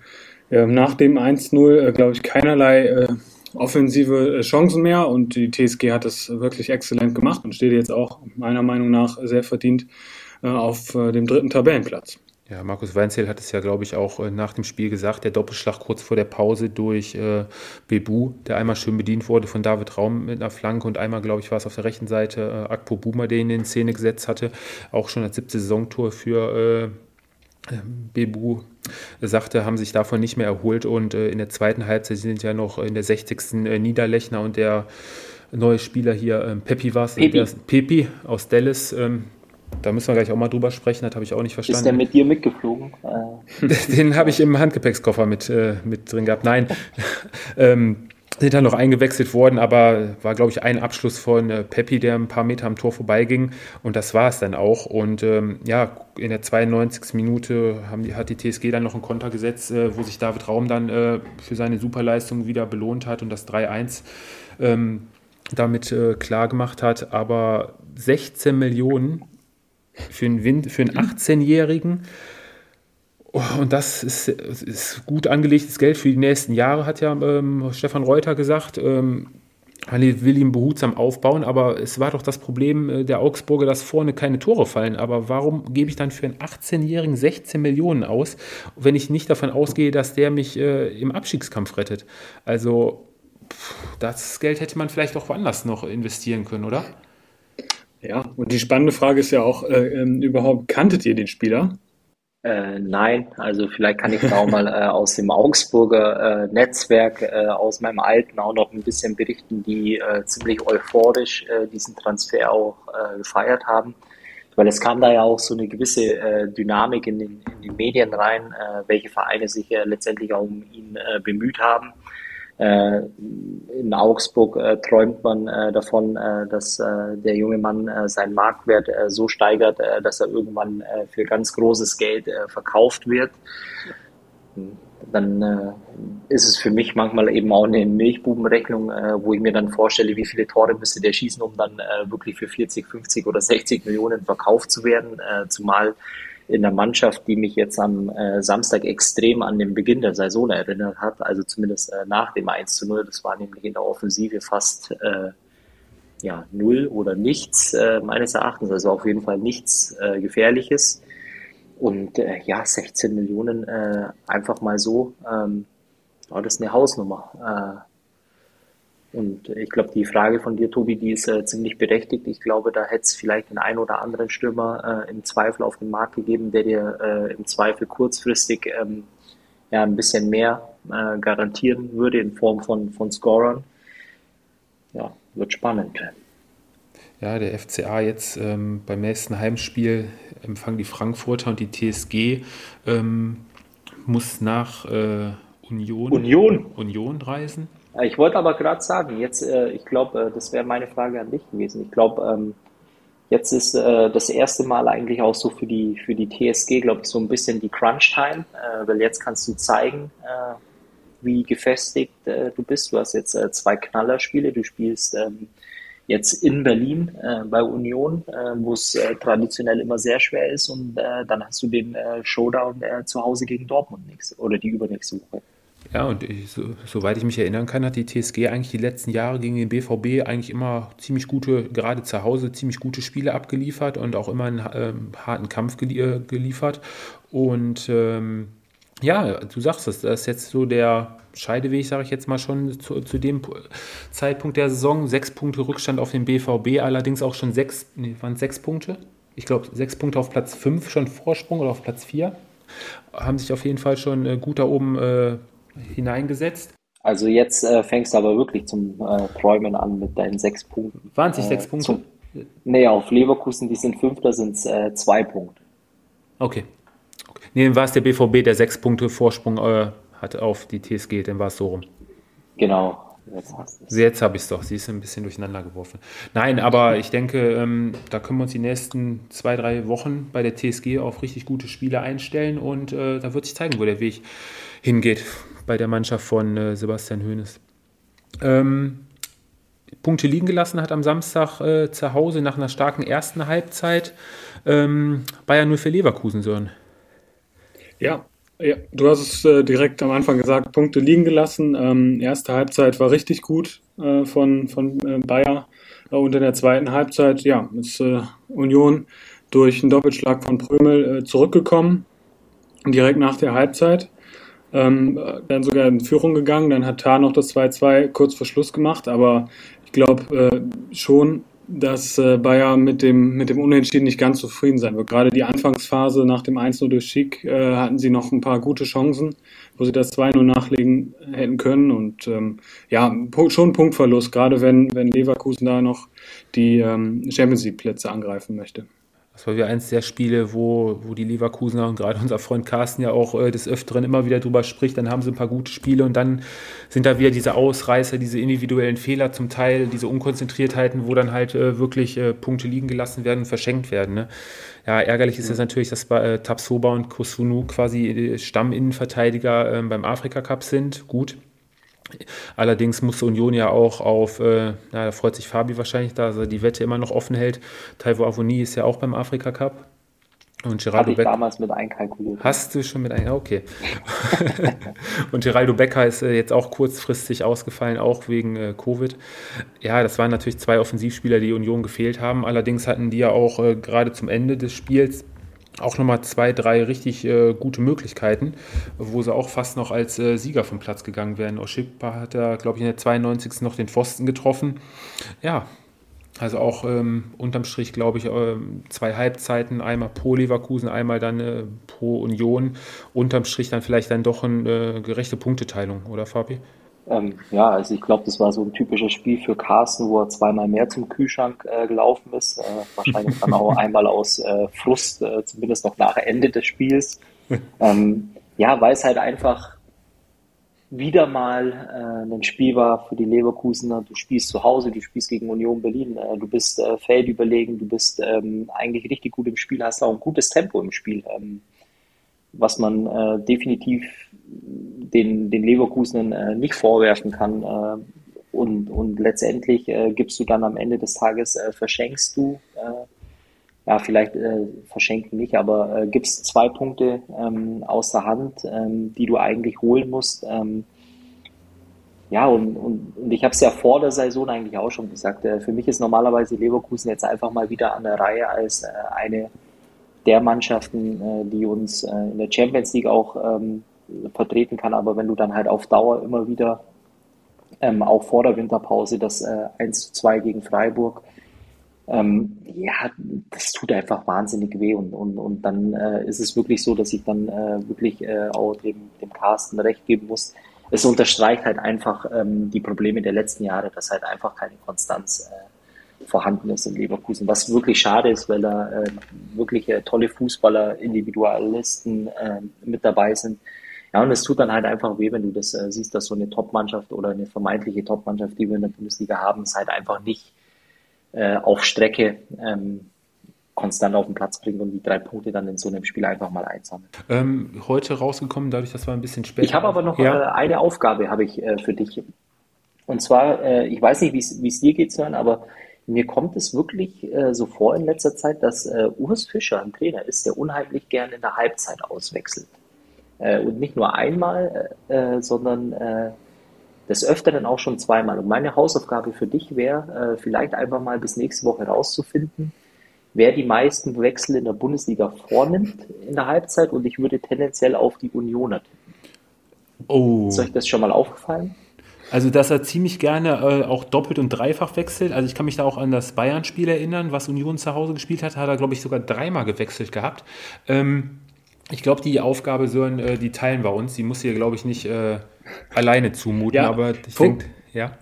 äh, nach dem 1-0, äh, glaube ich, keinerlei äh, offensive äh, Chancen mehr und die TSG hat das wirklich exzellent gemacht und steht jetzt auch meiner Meinung nach sehr verdient auf dem dritten Tabellenplatz. Ja, Markus Weinzel hat es ja, glaube ich, auch nach dem Spiel gesagt, der Doppelschlag kurz vor der Pause durch äh, Bebu, der einmal schön bedient wurde von David Raum mit einer Flanke und einmal, glaube ich, war es auf der rechten Seite äh, Akpo Buma, der ihn in Szene gesetzt hatte, auch schon als siebte Saisontor für äh, Bebu sagte, haben sich davon nicht mehr erholt und äh, in der zweiten Halbzeit sind ja noch in der 60. Äh, Niederlechner und der neue Spieler hier, ähm, Pepi war es, Pepi. Pepi aus Dallas. Ähm, da müssen wir gleich auch mal drüber sprechen, das habe ich auch nicht verstanden. Ist der mit dir mitgeflogen? Den habe ich im Handgepäckskoffer mit, äh, mit drin gehabt. Nein. ähm, sind dann noch eingewechselt worden, aber war, glaube ich, ein Abschluss von äh, Peppi, der ein paar Meter am Tor vorbeiging. Und das war es dann auch. Und ähm, ja, in der 92. Minute haben die, hat die TSG dann noch einen Konter gesetzt, äh, wo sich David Raum dann äh, für seine Superleistung wieder belohnt hat und das 3-1 ähm, damit äh, klar gemacht hat. Aber 16 Millionen für einen, für einen 18-Jährigen Oh, und das ist, ist, gut angelegtes Geld für die nächsten Jahre, hat ja ähm, Stefan Reuter gesagt. Ähm, man will ihn behutsam aufbauen, aber es war doch das Problem äh, der Augsburger, dass vorne keine Tore fallen. Aber warum gebe ich dann für einen 18-Jährigen 16 Millionen aus, wenn ich nicht davon ausgehe, dass der mich äh, im Abstiegskampf rettet? Also, pff, das Geld hätte man vielleicht auch woanders noch investieren können, oder? Ja, und die spannende Frage ist ja auch, äh, ähm, überhaupt kanntet ihr den Spieler? Äh, nein, also vielleicht kann ich da auch mal äh, aus dem Augsburger äh, Netzwerk, äh, aus meinem alten auch noch ein bisschen berichten, die äh, ziemlich euphorisch äh, diesen Transfer auch gefeiert haben. Weil es kam da ja auch so eine gewisse Dynamik in den, in den Medien rein, welche Vereine sich letztendlich auch um ihn bemüht haben. Äh, in Augsburg äh, träumt man äh, davon, dass der junge Mann seinen Marktwert so steigert, dass er irgendwann für ganz großes Geld verkauft wird. Dann ist es für mich manchmal eben auch eine Milchbubenrechnung, wo ich mir dann vorstelle, wie viele Tore müsste der schießen, um dann wirklich für 40, 50 oder 60 Millionen verkauft zu werden. zumal in der Mannschaft, die mich jetzt am äh, Samstag extrem an den Beginn der Saison erinnert hat, also zumindest äh, nach dem 1 zu 0. Das war nämlich in der Offensive fast äh, ja, null oder nichts, äh, meines Erachtens, also auf jeden Fall nichts äh, Gefährliches. Und äh, ja, 16 Millionen einfach mal so, ähm, war das eine Hausnummer. Und ich glaube, die Frage von dir, Tobi, die ist äh, ziemlich berechtigt. Ich glaube, da hätte es vielleicht den einen oder anderen Stürmer äh, im Zweifel auf den Markt gegeben, der dir äh, im Zweifel kurzfristig ähm, ja, ein bisschen mehr äh, garantieren würde in Form von, von Scorern. Ja, wird spannend. Ja, der FCA jetzt ähm, beim nächsten Heimspiel empfangen die Frankfurter und die TSG ähm, muss nach äh, Union, Union. Union reisen. Äh, ich wollte aber gerade sagen, jetzt, äh, ich glaube, äh, das wäre meine Frage an dich gewesen. Ich glaube, ähm, jetzt ist das erste Mal eigentlich auch so für die, für die TSG, glaube ich, so ein bisschen die Crunch-Time, weil jetzt kannst du zeigen, wie gefestigt du bist. Du hast jetzt zwei Knallerspiele, du spielst ähm, jetzt in Berlin bei Union, wo es traditionell immer sehr schwer ist und dann hast du den Showdown zu Hause gegen Dortmund nächste, oder die übernächste Woche. Ja, und ich, so, soweit ich mich erinnern kann, hat die TSG eigentlich die letzten Jahre gegen den BVB eigentlich immer ziemlich gute, gerade zu Hause, ziemlich gute Spiele abgeliefert und auch immer einen ähm, harten Kampf gelie äh, geliefert. Und ähm, ja, du sagst es, das ist jetzt so der Scheideweg, sage ich jetzt mal schon, zu, zu, dem Zeitpunkt der Saison. Sechs Punkte Rückstand auf den BVB, allerdings auch schon sechs, nee, waren sechs Punkte? Ich glaube, sechs Punkte auf Platz fünf schon Vorsprung oder auf Platz vier. Haben sich auf jeden Fall schon äh, gut da oben äh, hineingesetzt. Also jetzt äh, fängst du aber wirklich zum äh, Träumen an mit deinen sechs Punkten. Waren es nicht sechs äh, Punkte? Zum, nee, auf Leverkusen, die sind Fünfter, sind es äh, zwei Punkte. Okay. okay. Nee, dann war es der BVB, der sechs Punkte Vorsprung äh, hat auf die TSG, dann war es so rum. Genau. Jetzt, Jetzt habe ich es doch. Sie ist ein bisschen durcheinander geworfen. Nein, aber ich denke, ähm, da können wir uns die nächsten zwei, drei Wochen bei der TSG auf richtig gute Spiele einstellen und äh, da wird sich zeigen, wo der Weg hingeht bei der Mannschaft von äh, Sebastian Hoeneß. Ähm, Punkte liegen gelassen hat am Samstag äh, zu Hause nach einer starken ersten Halbzeit ähm, Bayern 0 für Leverkusen, Sören. Ja, ja, du hast es äh, direkt am Anfang gesagt, Punkte liegen gelassen. Ähm, erste Halbzeit war richtig gut äh, von, von äh, Bayer. und in der zweiten Halbzeit, ja, ist äh, Union durch einen Doppelschlag von Prömel äh, zurückgekommen, direkt nach der Halbzeit ähm, dann sogar in Führung gegangen. Dann hat Tar noch das 2-2 kurz vor Schluss gemacht, aber ich glaube äh, schon, dass äh, Bayer mit dem, mit dem Unentschieden nicht ganz zufrieden sein wird. Gerade die Anfangsphase nach dem 1-0 durch Schick äh, hatten sie noch ein paar gute Chancen, wo sie das 2-0 nachlegen hätten können. Und ähm, ja, schon Punktverlust, gerade wenn, wenn Leverkusen da noch die ähm, Champions League-Plätze angreifen möchte. Das war wieder eins der Spiele, wo, wo die Leverkusener und gerade unser Freund Carsten ja auch äh, des Öfteren immer wieder drüber spricht. Dann haben sie ein paar gute Spiele und dann sind da wieder diese Ausreißer, diese individuellen Fehler zum Teil, diese Unkonzentriertheiten, wo dann halt äh, wirklich äh, Punkte liegen gelassen werden und verschenkt werden. Ne? Ja, ärgerlich ist es natürlich, dass bei äh, Tabsoba und Kosunu quasi äh, Stamminnenverteidiger äh, beim Afrika Cup sind. Gut, Allerdings muss Union ja auch auf, äh, na, da freut sich Fabi wahrscheinlich, da er die Wette immer noch offen hält. Taiwo Avoni ist ja auch beim Afrika Cup. Und Geraldo Becker. damals mit einkalkuliert. Hast du schon mit ein, okay. und Geraldo Becker ist äh, jetzt auch kurzfristig ausgefallen, auch wegen äh, Covid. Ja, das waren natürlich zwei Offensivspieler, die Union gefehlt haben. Allerdings hatten die ja auch äh, gerade zum Ende des Spiels auch nochmal zwei, drei richtig äh, gute Möglichkeiten, wo sie auch fast noch als äh, Sieger vom Platz gegangen wären. Oshipa hat da, glaube ich, in der 92. noch den Pfosten getroffen. Ja, Also auch ähm, unterm Strich, glaube ich, äh, zwei Halbzeiten, einmal pro Leverkusen, einmal dann äh, pro Union. Unterm Strich dann vielleicht dann doch eine äh, gerechte Punkteteilung, oder Fabi? Ähm, ja, also ich glaube, das war so ein typisches Spiel für Carsten, wo er zweimal mehr zum Kühlschrank äh, gelaufen ist. Äh, wahrscheinlich dann auch einmal aus äh, Frust, äh, zumindest noch nach Ende des Spiels. Ähm, ja, weil es halt einfach wieder mal äh, ein Spiel war für die Leverkusener. Du spielst zu Hause, du spielst gegen Union Berlin, äh, du bist äh, feldüberlegen, du bist ähm, eigentlich richtig gut im Spiel, hast auch ein gutes Tempo im Spiel, ähm, was man definitiv den, den Leverkusen äh, nicht vorwerfen kann. Äh, und, und letztendlich äh, gibst du dann am Ende des Tages, äh, verschenkst du, äh, ja, vielleicht verschenken nicht, aber gibst zwei Punkte ähm, aus der Hand, ähm, die du eigentlich holen musst. Ähm, ja, und, und, und ich habe es ja vor der Saison eigentlich auch schon gesagt. Für mich ist normalerweise Leverkusen jetzt einfach mal wieder an der Reihe als eine der Mannschaften, die uns in der Champions League auch ähm, vertreten kann. Aber wenn du dann halt auf Dauer immer wieder, ähm, auch vor der Winterpause, das äh, 1 zu 2 gegen Freiburg, ähm, ja, das tut einfach wahnsinnig weh. Und, und, und dann äh, ist es wirklich so, dass ich dann äh, wirklich äh, auch dem, dem Carsten recht geben muss. Es unterstreicht halt einfach ähm, die Probleme der letzten Jahre, dass halt einfach keine Konstanz äh, vorhanden ist in Leverkusen. Was wirklich schade ist, weil da äh, wirklich tolle Fußballer, Individualisten äh, mit dabei sind. Ja, und es tut dann halt einfach weh, wenn du das äh, siehst, dass so eine Top-Mannschaft oder eine vermeintliche Top-Mannschaft, die wir in der Bundesliga haben, es halt einfach nicht äh, auf Strecke ähm, konstant auf den Platz bringt und die drei Punkte dann in so einem Spiel einfach mal einsammelt. Ähm, heute rausgekommen, dadurch, dass wir ein bisschen später. Ich habe aber noch ja. äh, eine Aufgabe habe ich äh, für dich. Und zwar, äh, ich weiß nicht, wie es dir geht, Sören, aber mir kommt es wirklich äh, so vor in letzter Zeit, dass äh, Urs Fischer ein Trainer ist, der unheimlich gern in der Halbzeit auswechselt. Äh, und nicht nur einmal, sondern des Öfteren auch schon zweimal. Und meine Hausaufgabe für dich wäre, äh, vielleicht einfach mal bis nächste Woche rauszufinden, wer die meisten Wechsel in der Bundesliga vornimmt in der Halbzeit und ich würde tendenziell auf die Unioner tippen. Oh. Ist euch das schon mal aufgefallen? Also, dass er ziemlich gerne äh, auch doppelt und dreifach wechselt. Also, ich kann mich da auch an das Bayern-Spiel erinnern, was Union zu Hause gespielt hat. Hat er, glaube ich, sogar dreimal gewechselt gehabt. Ähm, ich glaube, die Aufgabe, Sören, äh, die teilen wir uns. Die muss hier, glaube ich, nicht äh, alleine zumuten, ja, aber ich denke, ja.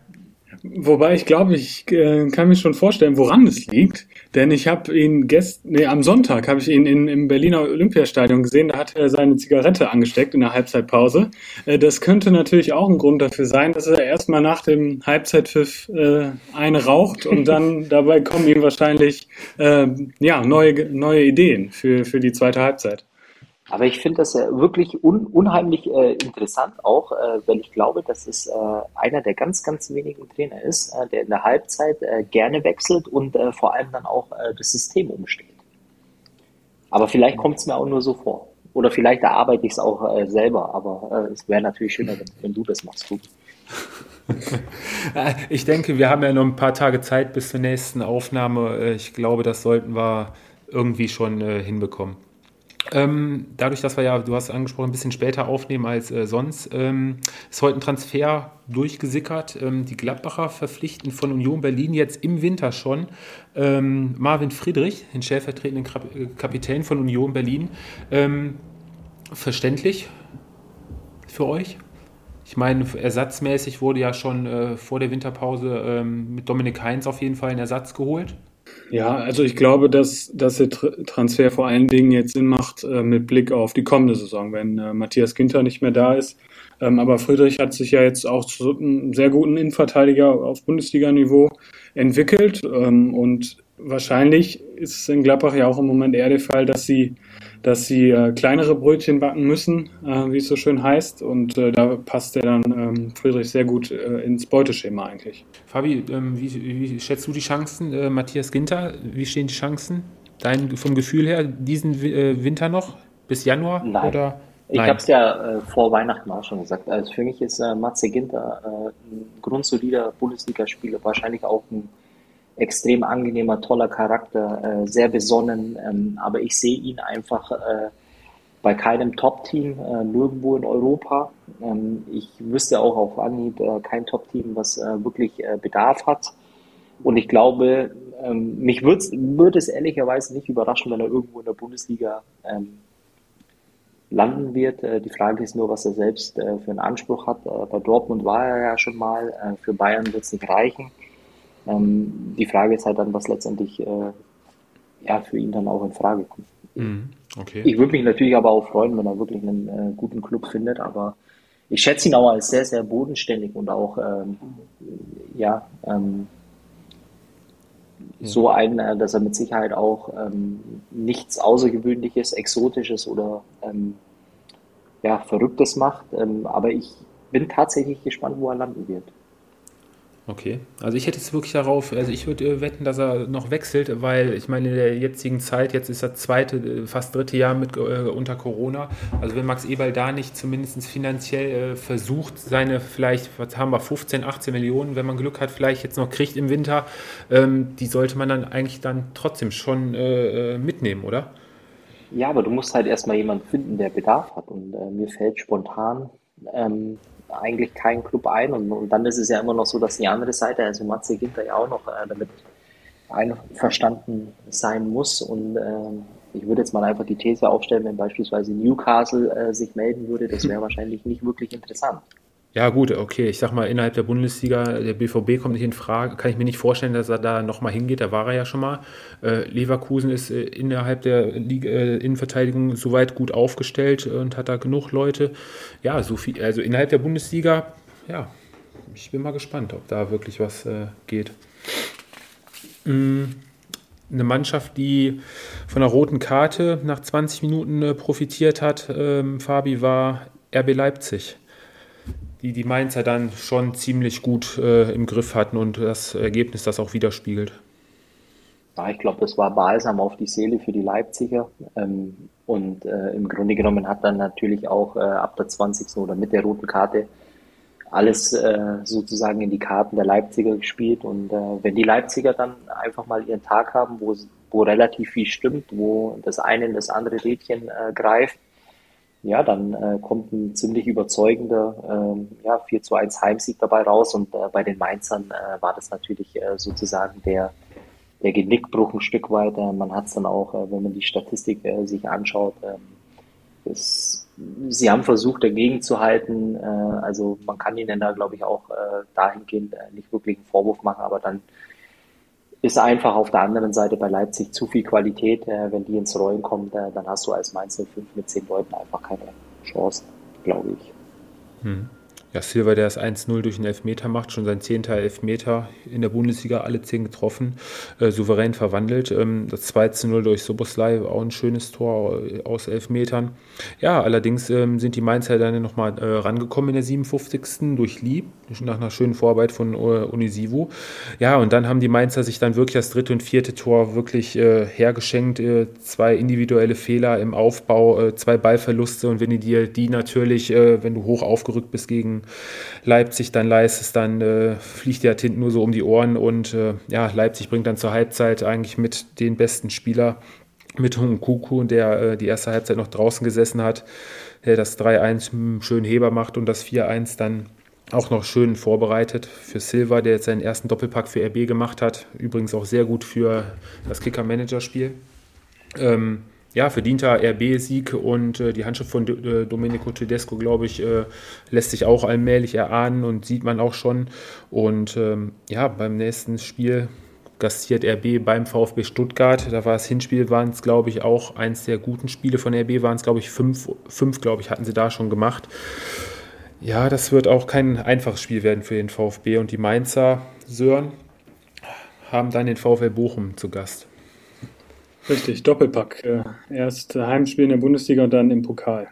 Wobei ich glaube, ich äh, kann mir schon vorstellen, woran es liegt. Denn ich habe ihn gestern, nee, am Sonntag habe ich ihn in, im Berliner Olympiastadion gesehen. Da hat er seine Zigarette angesteckt in der Halbzeitpause. Äh, das könnte natürlich auch ein Grund dafür sein, dass er erstmal nach dem Halbzeitpfiff äh, eine raucht und dann dabei kommen ihm wahrscheinlich äh, ja, neue, neue Ideen für, für die zweite Halbzeit. Aber ich finde das äh, wirklich un unheimlich äh, interessant auch, äh, weil ich glaube, dass es äh, einer der ganz, ganz wenigen Trainer ist, äh, der in der Halbzeit äh, gerne wechselt und vor allem dann auch das System umsteht. Aber vielleicht kommt es mir auch nur so vor. Oder vielleicht erarbeite ich es auch selber, aber es wäre natürlich schöner, wenn, wenn, du das machst. Du. ich denke, wir haben ja noch ein paar Tage Zeit bis zur nächsten Aufnahme. Ich glaube, das sollten wir irgendwie schon hinbekommen. Ähm, dadurch, dass wir ja, du hast angesprochen, ein bisschen später aufnehmen als äh, sonst, ähm, ist heute ein Transfer durchgesickert. Ähm, die Gladbacher verpflichten von Union Berlin jetzt im Winter schon ähm, Marvin Friedrich, den stellvertretenden äh, Kapitän von Union Berlin. Ähm, verständlich für euch? Ich meine, ersatzmäßig wurde ja schon äh, vor der Winterpause ähm, mit Dominik Heinz auf jeden Fall ein Ersatz geholt. Ja, also ich glaube, dass, dass der Transfer vor allen Dingen jetzt Sinn macht äh, mit Blick auf die kommende Saison, wenn äh, Matthias Ginter nicht mehr da ist. Ähm, aber Friedrich hat sich ja jetzt auch zu einem sehr guten Innenverteidiger auf Bundesliga-Niveau entwickelt. Ähm, und wahrscheinlich ist es in Gladbach ja auch im Moment eher der Fall, dass sie dass sie äh, kleinere Brötchen backen müssen, äh, wie es so schön heißt. Und äh, da passt der dann ähm, Friedrich sehr gut äh, ins Beuteschema eigentlich. Fabi, ähm, wie, wie, schätzt du die Chancen? Äh, Matthias Ginter, wie stehen die Chancen? Dein, vom Gefühl her, diesen äh, Winter noch? Bis Januar? Nein. Oder? Ich habe es ja vor Weihnachten auch schon gesagt. Also für mich ist Matze Ginter ein grundsolider Bundesligaspieler, wahrscheinlich auch ein extrem angenehmer, toller Charakter, äh, sehr besonnen, ähm, aber ich sehe ihn einfach äh, bei keinem Top-Team, äh, nirgendwo in Europa. Ähm, ich wüsste auch auf Anhieb äh, kein Top-Team, was äh, wirklich äh, Bedarf hat. Und ich glaube, Ähm, mich würde es ehrlicherweise nicht überraschen, wenn er irgendwo in der Bundesliga ähm, landen wird. Die Frage ist nur, was er selbst für einen Anspruch hat. Bei Dortmund war er ja schon mal. Für Bayern wird es nicht reichen. Ähm, die Frage ist halt dann, was letztendlich äh, ja, für ihn dann auch in Frage kommt. Mhm, okay. Ich würde mich natürlich aber auch freuen, wenn er wirklich einen äh, guten Club findet, aber ich schätze ihn auch als sehr, sehr bodenständig und auch ähm, ja, ähm, so ein, äh, dass er mit Sicherheit auch ähm, nichts Außergewöhnliches, Exotisches oder ähm, ja, Verrücktes macht. Ähm, aber ich bin tatsächlich gespannt, wo er landen wird. Okay, also ich hätte es wirklich darauf, also ich würde äh, wetten, dass er noch wechselt, weil ich meine, in der jetzigen Zeit, jetzt ist das zweite, äh, fast dritte Jahr mit äh, unter Corona. Also wenn Max Eberl da nicht zumindest finanziell äh, versucht, seine vielleicht, was haben wir, 15, 18 Millionen, wenn man Glück hat, vielleicht jetzt noch kriegt im Winter, ähm, die sollte man dann eigentlich dann trotzdem schon äh, äh mitnehmen, oder? Ja, aber du musst halt erstmal jemanden finden, der Bedarf hat. Und mir fällt spontan ähm, eigentlich kein Club ein. Und, und, dann ist es ja immer noch so, dass die andere Seite, also Matze Ginter ja auch noch äh, damit einverstanden sein muss. Und äh, ich würde jetzt mal einfach die These aufstellen, wenn beispielsweise Newcastle äh, sich melden würde, das wäre wahrscheinlich nicht wirklich interessant. Ja, gut, okay. Ich sag mal, innerhalb der Bundesliga, der BVB kommt nicht in Frage. Kann ich mir nicht vorstellen, dass er da nochmal hingeht. Da war er ja schon mal. Äh, Leverkusen ist äh, innerhalb der Liga, äh, Innenverteidigung soweit gut aufgestellt und hat da genug Leute. Ja, so viel, also innerhalb der Bundesliga, ja, ich bin mal gespannt, ob da wirklich was geht. Mm, eine Mannschaft, die von der roten Karte nach 20 Minuten profitiert hat, ähm, Fabi, war RB Leipzig die die Mainzer dann schon ziemlich gut äh, im Griff hatten und das Ergebnis das auch widerspiegelt. Ja, ich glaube, das war balsam auf die Seele für die Leipziger. Ähm, und äh, im Grunde genommen hat dann natürlich auch äh, ab der 20. oder mit der roten Karte alles äh, sozusagen in die Karten der Leipziger gespielt. Und äh, wenn die Leipziger dann einfach mal ihren Tag haben, wo, wo relativ viel stimmt, wo das eine in das andere Rädchen äh, greift, ja, dann äh, kommt ein ziemlich überzeugender ähm, ja, 4 zu 1 Heimsieg dabei raus. Und äh, bei den Mainzern äh, war das natürlich äh, sozusagen der, der Genickbruch ein Stück weit. Äh, man hat es dann auch, äh, wenn man die Statistik äh, sich anschaut, äh, das, sie haben versucht dagegen zu halten. Äh, also man kann ihnen da, glaube ich, auch äh, dahingehend äh, nicht wirklich einen Vorwurf machen, aber dann ist einfach auf der anderen Seite bei Leipzig zu viel Qualität. Äh, wenn die ins Rollen kommt, dann hast du als Mainz 05 mit zehn Leuten einfach keine Chance, glaube ich. Hm. Ja, Silva, der das 1-0 durch den Elfmeter macht, schon sein zehnter Elfmeter in der Bundesliga, alle zehn getroffen, äh, souverän verwandelt. Ähm, das 2-0 durch Soboslai, auch ein schönes Tor äh, aus Elfmetern. Ja, allerdings ähm, sind die Mainzer dann nochmal äh, rangekommen in der 57. durch Lieb, nach einer schönen Vorarbeit von äh, Unisivo. Ja, und dann haben die Mainzer sich dann wirklich das dritte und vierte Tor wirklich äh, hergeschenkt. Äh, zwei individuelle Fehler im Aufbau, äh, zwei Ballverluste und wenn die dir die natürlich, wenn du hoch aufgerückt bist gegen Leipzig dann leistest, dann äh, fliegt der Tint nur so um die Ohren und ja, Leipzig bringt dann zur Halbzeit eigentlich mit den besten Spieler mit Hung Kuku, der die erste Halbzeit noch draußen gesessen hat, der das 3-1 schön Heber macht und das 4-1 dann auch noch schön vorbereitet für Silva, der jetzt seinen ersten Doppelpack für RB gemacht hat. Übrigens auch sehr gut für das Kicker-Manager-Spiel. Ähm, ja, verdienter RB-Sieg und äh, die Handschrift von D äh, Domenico Tedesco, glaube ich, äh, lässt sich auch allmählich erahnen und sieht man auch schon. Und ähm, ja, beim nächsten Spiel gastiert RB beim VfB Stuttgart. Da war das Hinspiel, waren es, glaube ich, auch eins der guten Spiele von RB, waren es, glaube ich, fünf, fünf, glaube ich, hatten sie da schon gemacht. Ja, das wird auch kein einfaches Spiel werden für den VfB. Und die Mainzer, Sören, haben dann den VfL Bochum zu Gast. Richtig, Doppelpack. Erst Heimspiel in der Bundesliga und dann im Pokal.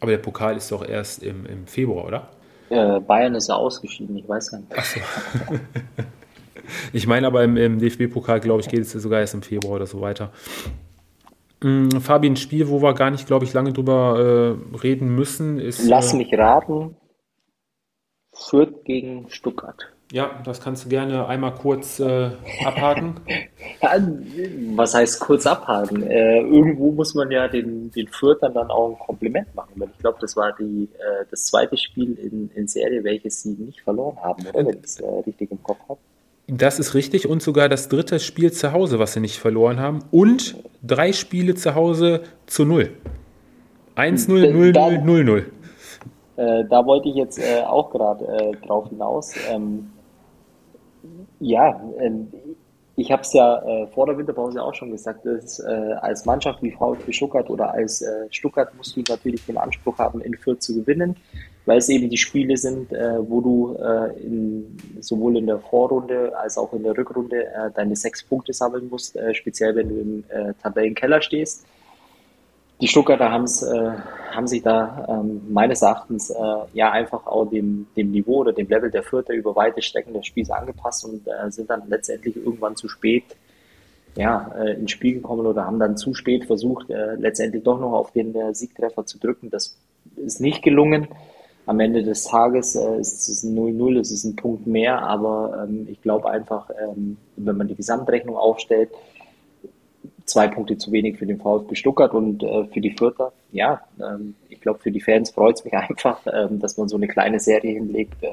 Aber der Pokal ist doch erst im, im Februar, oder? Äh, Bayern ist ja ausgeschieden, ich weiß gar nicht. Ach so. ich meine aber im, im DFB-Pokal, glaube ich, geht es sogar erst im Februar oder so weiter. Fabi, ein Spiel, wo wir gar nicht, glaube ich, lange drüber äh, reden müssen, ist. Lass äh, mich raten. Fürth gegen Stuttgart. Ja, das kannst du gerne einmal kurz äh, abhaken. Was heißt kurz abhaken? Äh, irgendwo muss man ja den, den Fürthern dann auch ein Kompliment machen, weil ich glaube, das war die, äh, das zweite Spiel in, in Serie, welches sie nicht verloren haben, oder? wenn ich es äh, richtig im Kopf habe. Das ist richtig und sogar das dritte Spiel zu Hause, was sie nicht verloren haben. Und drei Spiele zu Hause zu null. 1-0, 0-0, 0-0. Äh, da wollte ich jetzt äh, auch gerade äh, drauf hinaus. Ähm, ja, ähm, ich habe es ja äh, vor der Winterpause auch schon gesagt, dass, äh, als Mannschaft wie VfB Stuttgart oder als äh, Stuttgart musst du natürlich den Anspruch haben, in Fürth zu gewinnen, weil es eben die Spiele sind, wo du in, sowohl in der Vorrunde als auch in der Rückrunde deine sechs Punkte sammeln musst, speziell wenn du im Tabellenkeller stehst die Stuttgarter haben's, äh, haben sich da ähm, meines Erachtens äh, ja einfach auch dem, dem Niveau oder dem Level der Vierter über weite Strecken des Spiels angepasst und äh, sind dann letztendlich irgendwann zu spät ja, äh, ins Spiel gekommen oder haben dann zu spät versucht, äh, letztendlich doch noch auf den äh, Siegtreffer zu drücken. Das ist nicht gelungen. Am Ende des Tages äh, ist es ein 0-0, es ist ein Punkt mehr, aber ähm, ich glaube einfach, ähm, wenn man die Gesamtrechnung aufstellt, zwei Punkte zu wenig für den VfB Stuttgart und äh, für die Vierter. Ja, ähm, ich glaube, für die Fans freut es mich einfach, ähm, dass man so eine kleine Serie hinlegt äh,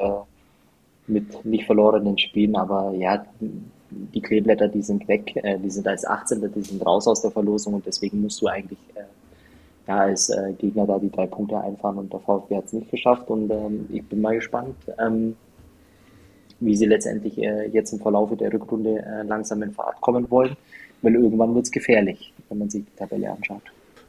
mit nicht verlorenen Spielen. Aber ja, die Kleeblätter, die sind weg, äh, die sind als 18. Die sind raus aus der Verlosung und deswegen musst du eigentlich äh, ja, als äh, Gegner da die drei Punkte einfahren und der VfB hat es nicht geschafft und ähm, ich bin mal gespannt, ähm, wie sie letztendlich äh, jetzt im Verlauf der Rückrunde äh, langsam in Fahrt kommen wollen weil irgendwann wird es gefährlich, wenn man sich die Tabelle anschaut.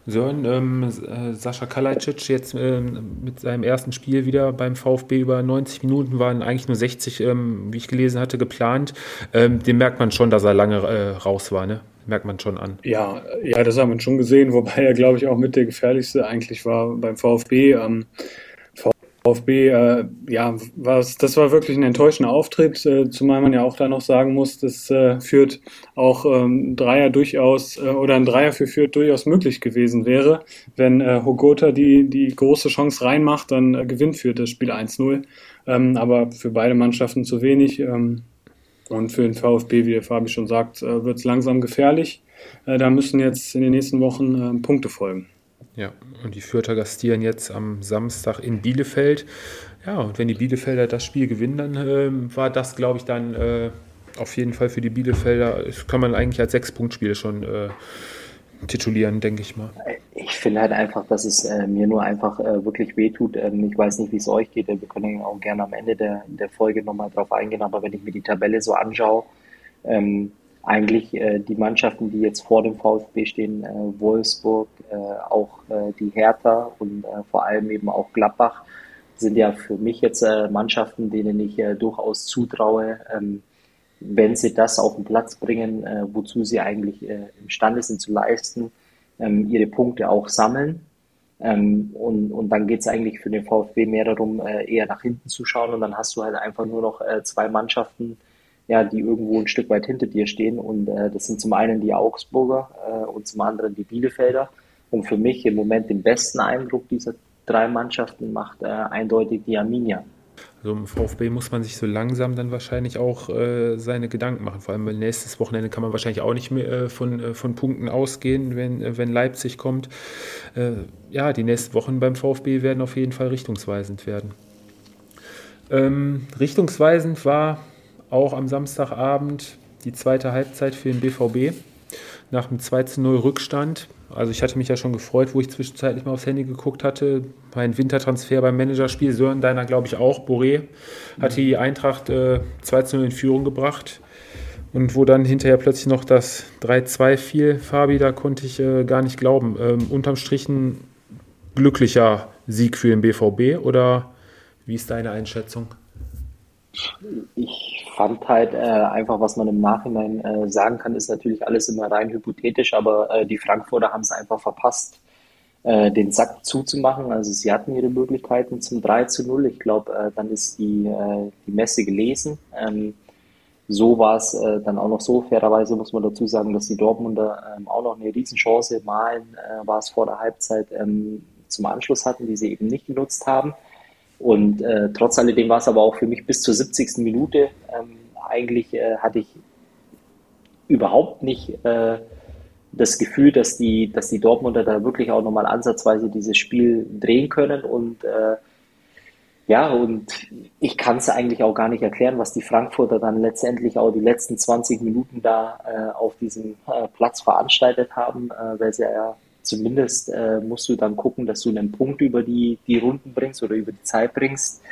Sören, ähm, äh, Sascha Kalajdzic jetzt ähm, mit seinem ersten Spiel wieder beim VfB über 90 Minuten waren eigentlich nur 60, ähm, wie ich gelesen hatte, geplant. Ähm, dem merkt man schon, dass er lange äh, raus war, ne? Merkt man schon an. Ja, ja, das haben wir schon gesehen, wobei er, glaube ich, auch mit der gefährlichste eigentlich war beim VfB. VfB, äh, ja, was, das war wirklich ein enttäuschender Auftritt, äh, zumal man ja auch da noch sagen muss, das äh, führt auch ähm, Dreier durchaus äh, oder ein Dreier für Fürth durchaus möglich gewesen wäre. Wenn äh, Hogota die, die große Chance reinmacht, dann äh, gewinnt Fürth das Spiel 1-0. Ähm, aber für beide Mannschaften zu wenig. Ähm, und für den VfB, wie der Fabi schon sagt, äh, wird es langsam gefährlich. Äh, da müssen jetzt in den nächsten Wochen äh, Punkte folgen. Ja, und die Fürther gastieren jetzt am Samstag in Bielefeld. Ja, und wenn die Bielefelder das Spiel gewinnen, dann äh, war das, glaube ich, dann äh, auf jeden Fall für die Bielefelder, das kann man eigentlich als Sechs-Punkt-Spiel schon äh, titulieren, denke ich mal. Ich finde halt einfach, dass es äh, mir nur einfach äh, wirklich wehtut. Ähm, ich weiß nicht, wie es euch geht. Wir können auch gerne am Ende der, der Folge nochmal drauf eingehen, aber wenn ich mir die Tabelle so anschaue, ähm, eigentlich äh, die Mannschaften, die jetzt vor dem VfB stehen, äh, Wolfsburg, äh, auch äh, die Hertha und äh, vor allem eben auch Gladbach, sind ja für mich jetzt äh, Mannschaften, denen ich durchaus zutraue, ähm, wenn sie das auf den Platz bringen, wozu sie eigentlich imstande sind zu leisten, ähm, ihre Punkte auch sammeln. Ähm, und, und dann geht es eigentlich für den VfB mehr darum, eher nach hinten zu schauen und dann hast du halt einfach nur noch zwei Mannschaften, ja, die irgendwo ein Stück weit hinter dir stehen. Und äh, das sind zum einen die Augsburger äh, und zum anderen die Bielefelder. Und für mich im Moment den besten Eindruck dieser drei Mannschaften macht äh, eindeutig die Arminia. Also im VfB muss man sich so langsam dann wahrscheinlich auch äh, seine Gedanken machen. Vor allem nächstes Wochenende kann man wahrscheinlich auch nicht mehr äh, von, äh, von Punkten ausgehen, wenn, äh, wenn Leipzig kommt. Äh, ja, die nächsten Wochen beim VfB werden auf jeden Fall richtungsweisend werden. Ähm, richtungsweisend war auch am Samstagabend die zweite Halbzeit für den BVB nach einem 2 0 Rückstand. Also ich hatte mich ja schon gefreut, wo ich zwischenzeitlich mal aufs Handy geguckt hatte. Mein Wintertransfer beim Managerspiel, Sören deiner glaube ich auch, Boré, hat die Eintracht äh, 2 0 in Führung gebracht. Und wo dann hinterher plötzlich noch das 3-2 fiel, Fabi, da konnte ich äh, gar nicht glauben. Ähm, unterm Strich ein glücklicher Sieg für den BVB oder wie ist deine Einschätzung? Ich fand halt äh, einfach, was man im Nachhinein äh, sagen kann, ist natürlich alles immer rein hypothetisch, aber äh, die Frankfurter haben es einfach verpasst, äh, den Sack zuzumachen. Also sie hatten ihre Möglichkeiten zum 3 zu 0. Ich glaube, äh, dann ist die, äh, die Messe gelesen. Ähm, so war es dann auch noch so. Fairerweise muss man dazu sagen, dass die Dortmunder ähm, auch noch eine Riesenchance malen, war es vor der Halbzeit, ähm, zum Anschluss hatten, die sie eben nicht genutzt haben. Und äh, trotz alledem war es aber auch für mich bis zur 70. Minute ähm, eigentlich äh, hatte ich überhaupt nicht äh, das Gefühl, dass die, dass die Dortmunder da wirklich auch nochmal ansatzweise dieses Spiel drehen können. Und äh, Ja, und ich kann es eigentlich auch gar nicht erklären, was die Frankfurter dann letztendlich auch die letzten 20 Minuten da äh, auf diesem äh, Platz veranstaltet haben, äh, weil sie ja zumindest äh, musst du dann gucken, dass du einen Punkt über die, die Runden bringst oder über die Zeit bringst.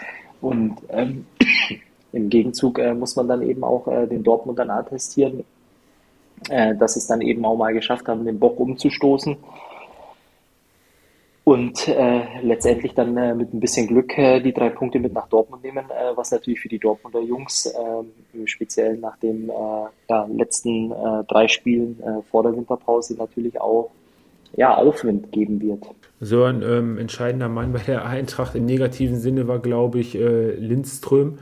Und ähm, im Gegenzug äh, muss man dann eben auch äh, den Dortmundern attestieren, dass es dann eben auch mal geschafft haben, den Bock umzustoßen und äh, letztendlich dann äh, mit ein bisschen Glück äh, die drei Punkte mit nach Dortmund nehmen, äh, was natürlich für die Dortmunder Jungs äh, speziell nach den äh, ja, letzten äh, drei Spielen äh, vor der Winterpause natürlich auch ja, Aufwind geben wird. So ein ähm, entscheidender Mann bei der Eintracht im negativen Sinne war, glaube ich, äh, Lindström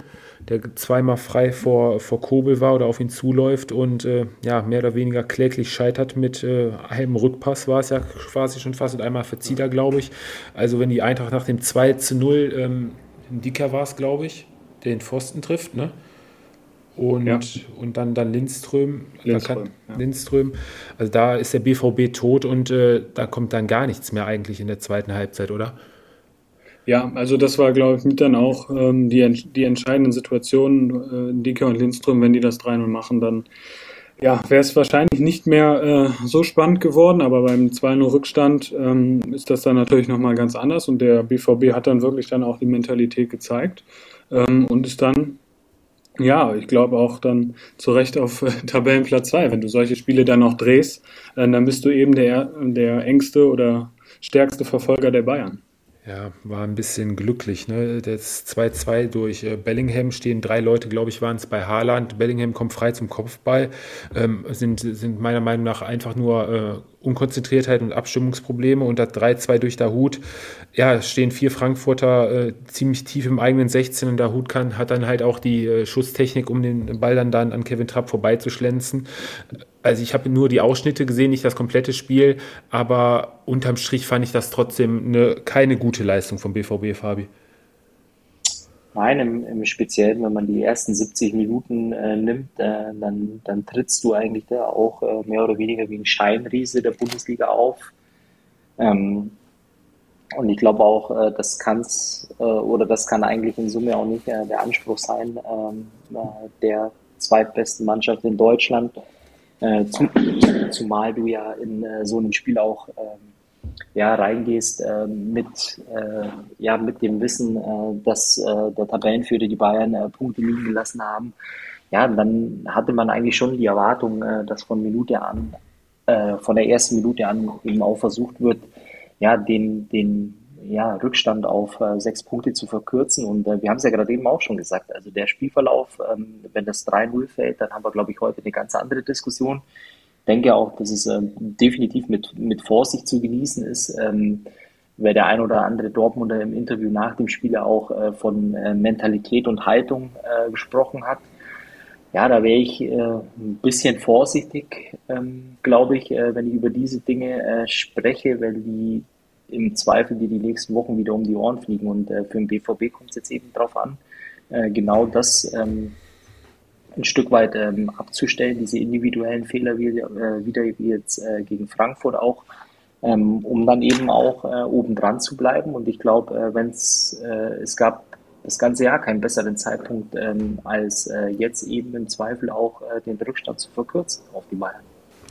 der zweimal frei vor, vor Kobel war oder auf ihn zuläuft und äh, ja, mehr oder weniger kläglich scheitert mit äh, einem Rückpass, war es ja quasi schon fast und einmal verzieht er, glaube ich. Also wenn die Eintracht nach dem 2 zu 0, ähm, Dicker war es, glaube ich, den Pfosten trifft, ne? Und, ja. und dann, dann Lindström. Lindström, kann, ja. Lindström. Also da ist der BVB tot und äh, da kommt dann gar nichts mehr eigentlich in der zweiten Halbzeit, oder? Ja, also das war, glaube ich, mit dann auch ähm, die, die entscheidenden Situationen. Äh, Dike und Lindström, wenn die das 3-0 machen, dann ja, wäre es wahrscheinlich nicht mehr äh, so spannend geworden, aber beim 2-0 Rückstand ähm, ist das dann natürlich nochmal ganz anders und der BVB hat dann wirklich dann auch die Mentalität gezeigt ähm, und ist dann, ja, ich glaube auch dann zu Recht auf äh, Tabellenplatz 2. Wenn du solche Spiele dann noch drehst, äh, dann bist du eben der, der engste oder stärkste Verfolger der Bayern. Ja, war ein bisschen glücklich. Ne? Das 2-2 durch äh, Bellingham stehen drei Leute, glaube ich, waren es bei Haaland. Bellingham kommt frei zum Kopfball. Ähm, sind, sind meiner Meinung nach einfach nur äh, Unkonzentriertheit und Abstimmungsprobleme und das 3-2 durch der Hut. Ja, stehen vier Frankfurter äh, ziemlich tief im eigenen 16 und der Hut kann, hat dann halt auch die äh, Schusstechnik, um den Ball dann, dann an Kevin Trapp vorbeizuschlänzen. Also ich habe nur die Ausschnitte gesehen, nicht das komplette Spiel, aber unterm Strich fand ich das trotzdem eine, keine gute Leistung vom BVB, Fabi. Nein, im, im Speziellen, wenn man die ersten 70 Minuten äh, nimmt, äh, dann, dann trittst du eigentlich da auch äh, mehr oder weniger wie ein Scheinriese der Bundesliga auf. Ähm, und ich glaube auch, äh, das kann's äh, oder das kann eigentlich in Summe auch nicht äh, der Anspruch sein ähm, der zweitbesten Mannschaft in Deutschland. Zum, zumal du ja in so einem Spiel auch ähm, ja, reingehst äh, mit, äh, ja, mit dem Wissen, äh, dass äh, der Tabellenführer die Bayern äh, Punkte liegen gelassen haben, ja, dann hatte man eigentlich schon die Erwartung, äh, dass von Minute an, von der ersten Minute an eben auch versucht wird, ja, den, den ja, Rückstand auf sechs Punkte zu verkürzen. Und wir haben es ja gerade eben auch schon gesagt, also der Spielverlauf, ähm, wenn das 3-0 fällt, dann haben wir, glaube ich, heute eine ganz andere Diskussion denke auch, dass es ähm, definitiv mit, mit Vorsicht zu genießen ist, ähm, weil der ein oder andere Dortmunder im Interview nach dem Spiel auch äh, von äh, Mentalität und Haltung äh, gesprochen hat. Ja, da wäre ich äh, ein bisschen vorsichtig, ähm, glaube ich, äh, wenn ich über diese Dinge äh, spreche, weil die im Zweifel die die nächsten Wochen wieder um die Ohren fliegen. Und für den BVB kommt es jetzt eben darauf an, genau das ähm, ein Stück weit ähm, abzustellen, diese individuellen Fehler wie, äh, wieder wie jetzt äh, gegen Frankfurt auch, ähm, um dann eben auch äh, oben dran zu bleiben. Und ich glaube, äh, wenn es äh, es gab das ganze Jahr keinen besseren Zeitpunkt ähm, als äh, jetzt eben im Zweifel auch äh, den Rückstand zu verkürzen auf die Bayern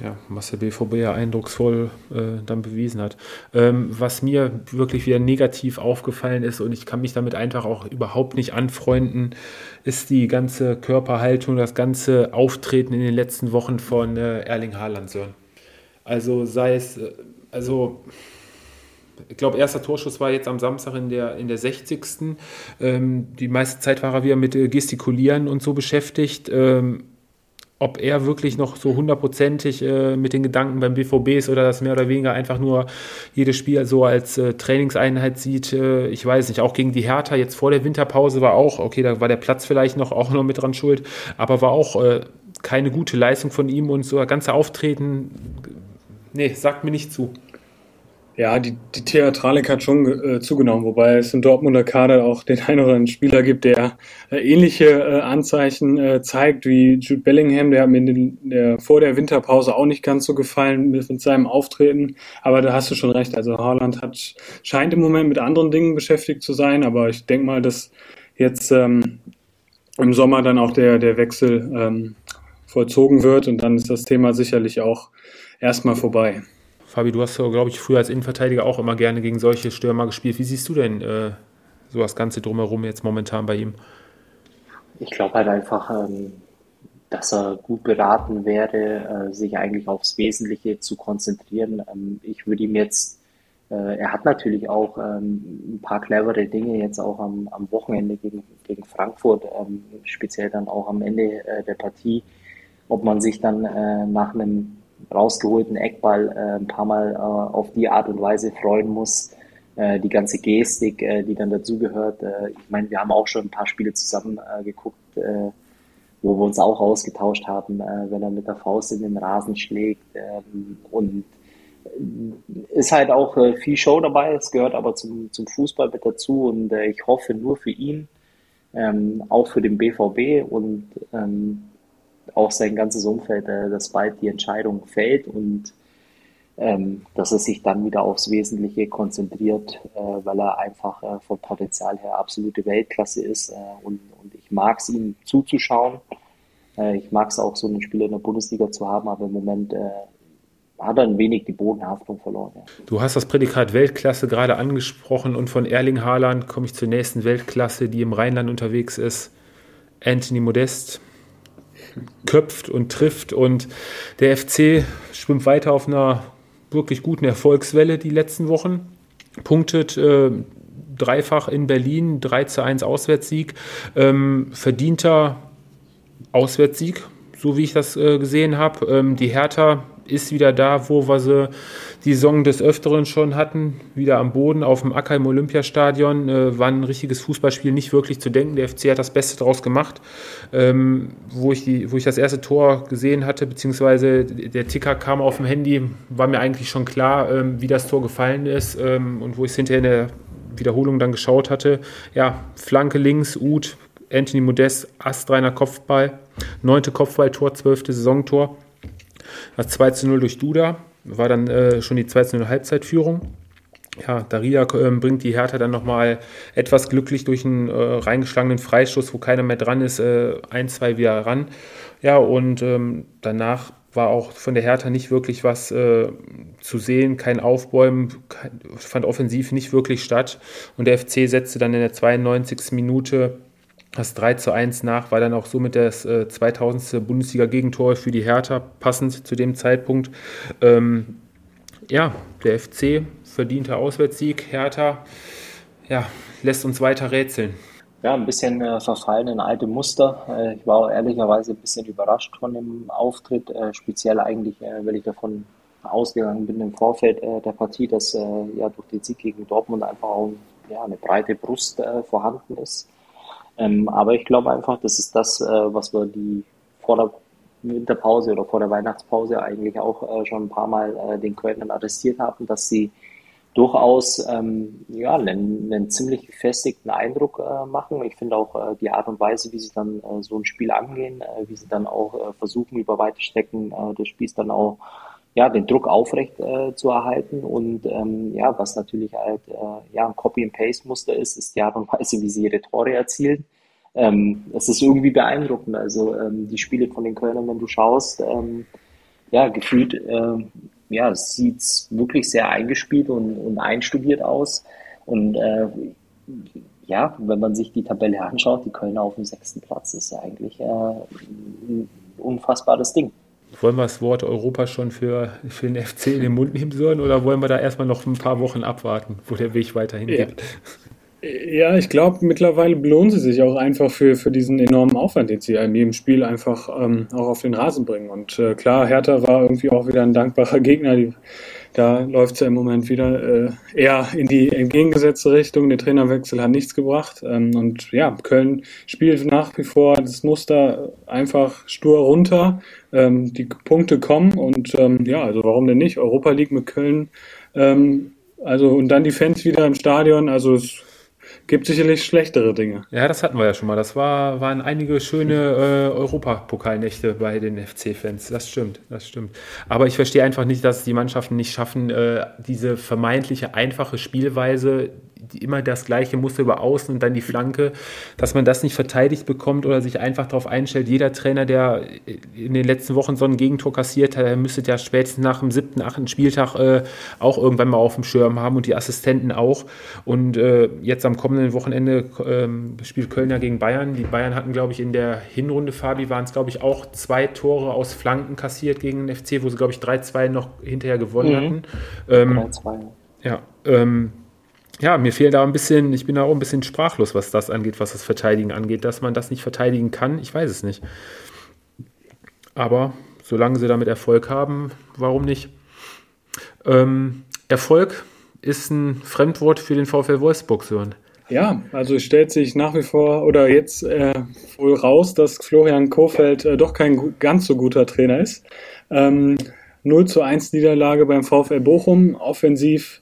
ja, was der BVB ja eindrucksvoll äh, dann bewiesen hat. Ähm, was mir wirklich wieder negativ aufgefallen ist und ich kann mich damit einfach auch überhaupt nicht anfreunden, ist die ganze Körperhaltung, das ganze Auftreten in den letzten Wochen von äh, Erling Haaland. Sören. Also sei es, äh, also ich glaube, erster Torschuss war jetzt am Samstag in der, in der 60. Ähm, die meiste Zeit war er wieder mit äh, Gestikulieren und so beschäftigt. Ähm, ob er wirklich noch so hundertprozentig äh, mit den Gedanken beim BVB ist oder das mehr oder weniger einfach nur jedes Spiel so als äh, Trainingseinheit sieht, äh, ich weiß nicht. Auch gegen die Hertha jetzt vor der Winterpause war auch, okay, da war der Platz vielleicht noch auch noch mit dran schuld, aber war auch äh, keine gute Leistung von ihm und so das ganze Auftreten, nee, sagt mir nicht zu. Ja, die, die Theatralik hat schon äh, zugenommen, wobei es im Dortmunder Kader auch den einen oder anderen Spieler gibt, der äh, ähnliche äh, Anzeichen äh, zeigt wie Jude Bellingham. Der hat mir den, der, vor der Winterpause auch nicht ganz so gefallen mit, mit seinem Auftreten. Aber da hast du schon recht. Also Haaland hat, scheint im Moment mit anderen Dingen beschäftigt zu sein, aber ich denke mal, dass jetzt ähm, im Sommer dann auch der, der Wechsel ähm, vollzogen wird und dann ist das Thema sicherlich auch erstmal vorbei. Fabi, du hast, glaube ich, früher als Innenverteidiger auch immer gerne gegen solche Stürmer gespielt. Wie siehst du denn äh, so das Ganze drumherum jetzt momentan bei ihm? Ich glaube halt einfach, ähm, dass er gut beraten wäre, äh, sich eigentlich aufs Wesentliche zu konzentrieren. Ähm, ich würde ihm jetzt, äh, er hat natürlich auch ähm, ein paar clevere Dinge jetzt auch am, am Wochenende gegen, gegen Frankfurt, ähm, speziell dann auch am Ende äh, der Partie, ob man sich dann äh, nach einem rausgeholten Eckball äh, ein paar Mal äh, auf die Art und Weise freuen muss. Äh, die ganze Gestik, äh, die dann dazugehört. Äh, ich meine, wir haben auch schon ein paar Spiele zusammen äh, geguckt, äh, wo wir uns auch ausgetauscht haben, äh, wenn er mit der Faust in den Rasen schlägt. Ähm, und äh, ist halt auch äh, viel Show dabei, es gehört aber zum, zum Fußball mit dazu und äh, ich hoffe nur für ihn, ähm, auch für den BVB und ähm, auch sein ganzes Umfeld, äh, dass bald die Entscheidung fällt und ähm, dass er sich dann wieder aufs Wesentliche konzentriert, äh, weil er einfach äh, vom Potenzial her absolute Weltklasse ist äh, und, und ich mag es ihm zuzuschauen. Äh, ich mag es auch, so einen Spieler in der Bundesliga zu haben, aber im Moment äh, hat er ein wenig die Bodenhaftung verloren. Ja. Du hast das Prädikat Weltklasse gerade angesprochen und von Erling Haaland komme ich zur nächsten Weltklasse, die im Rheinland unterwegs ist. Anthony Modest, köpft und trifft. Und der FC schwimmt weiter auf einer wirklich guten Erfolgswelle die letzten Wochen. Punktet äh, dreifach in Berlin, 3 zu 1 Auswärtssieg. Ähm, verdienter Auswärtssieg, so wie ich das äh, gesehen habe. Ähm, die Hertha ist wieder da, wo wir sie die Saison des Öfteren schon hatten, wieder am Boden auf dem Acker im Olympiastadion. Äh, war ein richtiges Fußballspiel nicht wirklich zu denken. Der FC hat das Beste daraus gemacht. Ähm, wo, ich die, wo ich das erste Tor gesehen hatte, beziehungsweise der Ticker kam auf dem Handy, war mir eigentlich schon klar, ähm, wie das Tor gefallen ist. Ähm, und wo ich es hinterher in der Wiederholung dann geschaut hatte, ja, Flanke links, Uth, Anthony Modest, astreiner Kopfball, neunte Kopfballtor, zwölfte Saisontor. Das 2 zu 0 durch Duda war dann äh, schon die 2 zu 0 Halbzeitführung. Ja, Daria äh, bringt die Hertha dann nochmal etwas glücklich durch einen äh, reingeschlagenen Freistoß, wo keiner mehr dran ist, äh, ein, zwei wieder ran. Ja, und ähm, danach war auch von der Hertha nicht wirklich was äh, zu sehen, kein Aufbäumen, kein, fand offensiv nicht wirklich statt. Und der FC setzte dann in der 92. Minute das 3 zu 1 nach war dann auch somit das äh, 2000. Bundesliga-Gegentor für die Hertha, passend zu dem Zeitpunkt. Ähm, ja, der FC verdienter Auswärtssieg. Hertha ja, lässt uns weiter rätseln. Ja, ein bisschen äh, verfallen in alte Muster. Äh, ich war ehrlicherweise ein bisschen überrascht von dem Auftritt, äh, speziell eigentlich, äh, weil ich davon ausgegangen bin im Vorfeld äh, der Partie, dass äh, ja durch den Sieg gegen Dortmund einfach auch ja, eine breite Brust vorhanden ist. Ähm, aber ich glaube einfach, das ist das, äh, was wir die vor der Winterpause oder vor der Weihnachtspause eigentlich auch äh, schon ein paar Mal äh, den Kölnern attestiert haben, dass sie durchaus ähm, ja, einen, einen ziemlich gefestigten Eindruck äh, machen. Ich finde auch äh, die Art und Weise, wie sie dann äh, so ein Spiel angehen, äh, wie sie dann auch äh, versuchen, über weite Strecken äh, des Spiels dann auch ja, den Druck aufrecht äh, zu erhalten. Und ähm, ja, was natürlich halt äh, ja, ein Copy-and-Paste-Muster ist, ist die Art und Weise, wie sie ihre Tore erzielen. Ähm, es ist irgendwie beeindruckend. Also ähm, die Spiele von den Kölnern, wenn du schaust, ähm, ja, gefühlt, äh, ja, es sieht wirklich sehr eingespielt und, und einstudiert aus. Und äh, ja, wenn man sich die Tabelle anschaut, die Kölner auf dem sechsten Platz ist ja eigentlich äh, ein unfassbares Ding. Wollen wir das Wort Europa schon für, für den FC in den Mund nehmen sollen oder wollen wir da erstmal noch ein paar Wochen abwarten, wo der Weg weiterhin ja. geht? Ja, ich glaube, mittlerweile belohnen sie sich auch einfach für, für diesen enormen Aufwand, den sie in jedem Spiel einfach ähm, auch auf den Rasen bringen. Und äh, klar, Hertha war irgendwie auch wieder ein dankbarer Gegner. Die, da läuft es ja im Moment wieder äh, eher in die entgegengesetzte Richtung. Der Trainerwechsel hat nichts gebracht. Ähm, und ja, Köln spielt nach wie vor das Muster einfach stur runter. Ähm, die Punkte kommen und ähm, ja, also warum denn nicht? Europa League mit Köln ähm, Also und dann die Fans wieder im Stadion. Also es gibt sicherlich schlechtere Dinge. Ja, das hatten wir ja schon mal. Das war, waren einige schöne äh, Europapokalnächte bei den FC-Fans. Das stimmt, das stimmt. Aber ich verstehe einfach nicht, dass die Mannschaften nicht schaffen, äh, diese vermeintliche einfache Spielweise, immer das gleiche Muster über Außen und dann die Flanke, dass man das nicht verteidigt bekommt oder sich einfach darauf einstellt. Jeder Trainer, der in den letzten Wochen so ein Gegentor kassiert hat, der müsste ja spätestens nach dem siebten, achten Spieltag äh, auch irgendwann mal auf dem Schirm haben und die Assistenten auch. Und äh, jetzt am kommenden Wochenende äh, spielt Köln ja gegen Bayern. Die Bayern hatten, glaube ich, in der Hinrunde, Fabi, waren es, glaube ich, auch zwei Tore aus Flanken kassiert gegen den FC, wo sie, glaube ich, 3-2 noch hinterher gewonnen mhm. hatten. Ähm, 3-2. Ja, ähm, ja, mir fehlt da ein bisschen, ich bin da auch ein bisschen sprachlos, was das angeht, was das Verteidigen angeht. Dass man das nicht verteidigen kann, ich weiß es nicht. Aber solange sie damit Erfolg haben, warum nicht? Ähm, Erfolg ist ein Fremdwort für den VfL Wolfsburg, Sören. Ja, also stellt sich nach wie vor oder jetzt äh, wohl raus, dass Florian Kofeld äh, doch kein ganz so guter Trainer ist. Ähm, 0 zu 1 Niederlage beim VfL Bochum, offensiv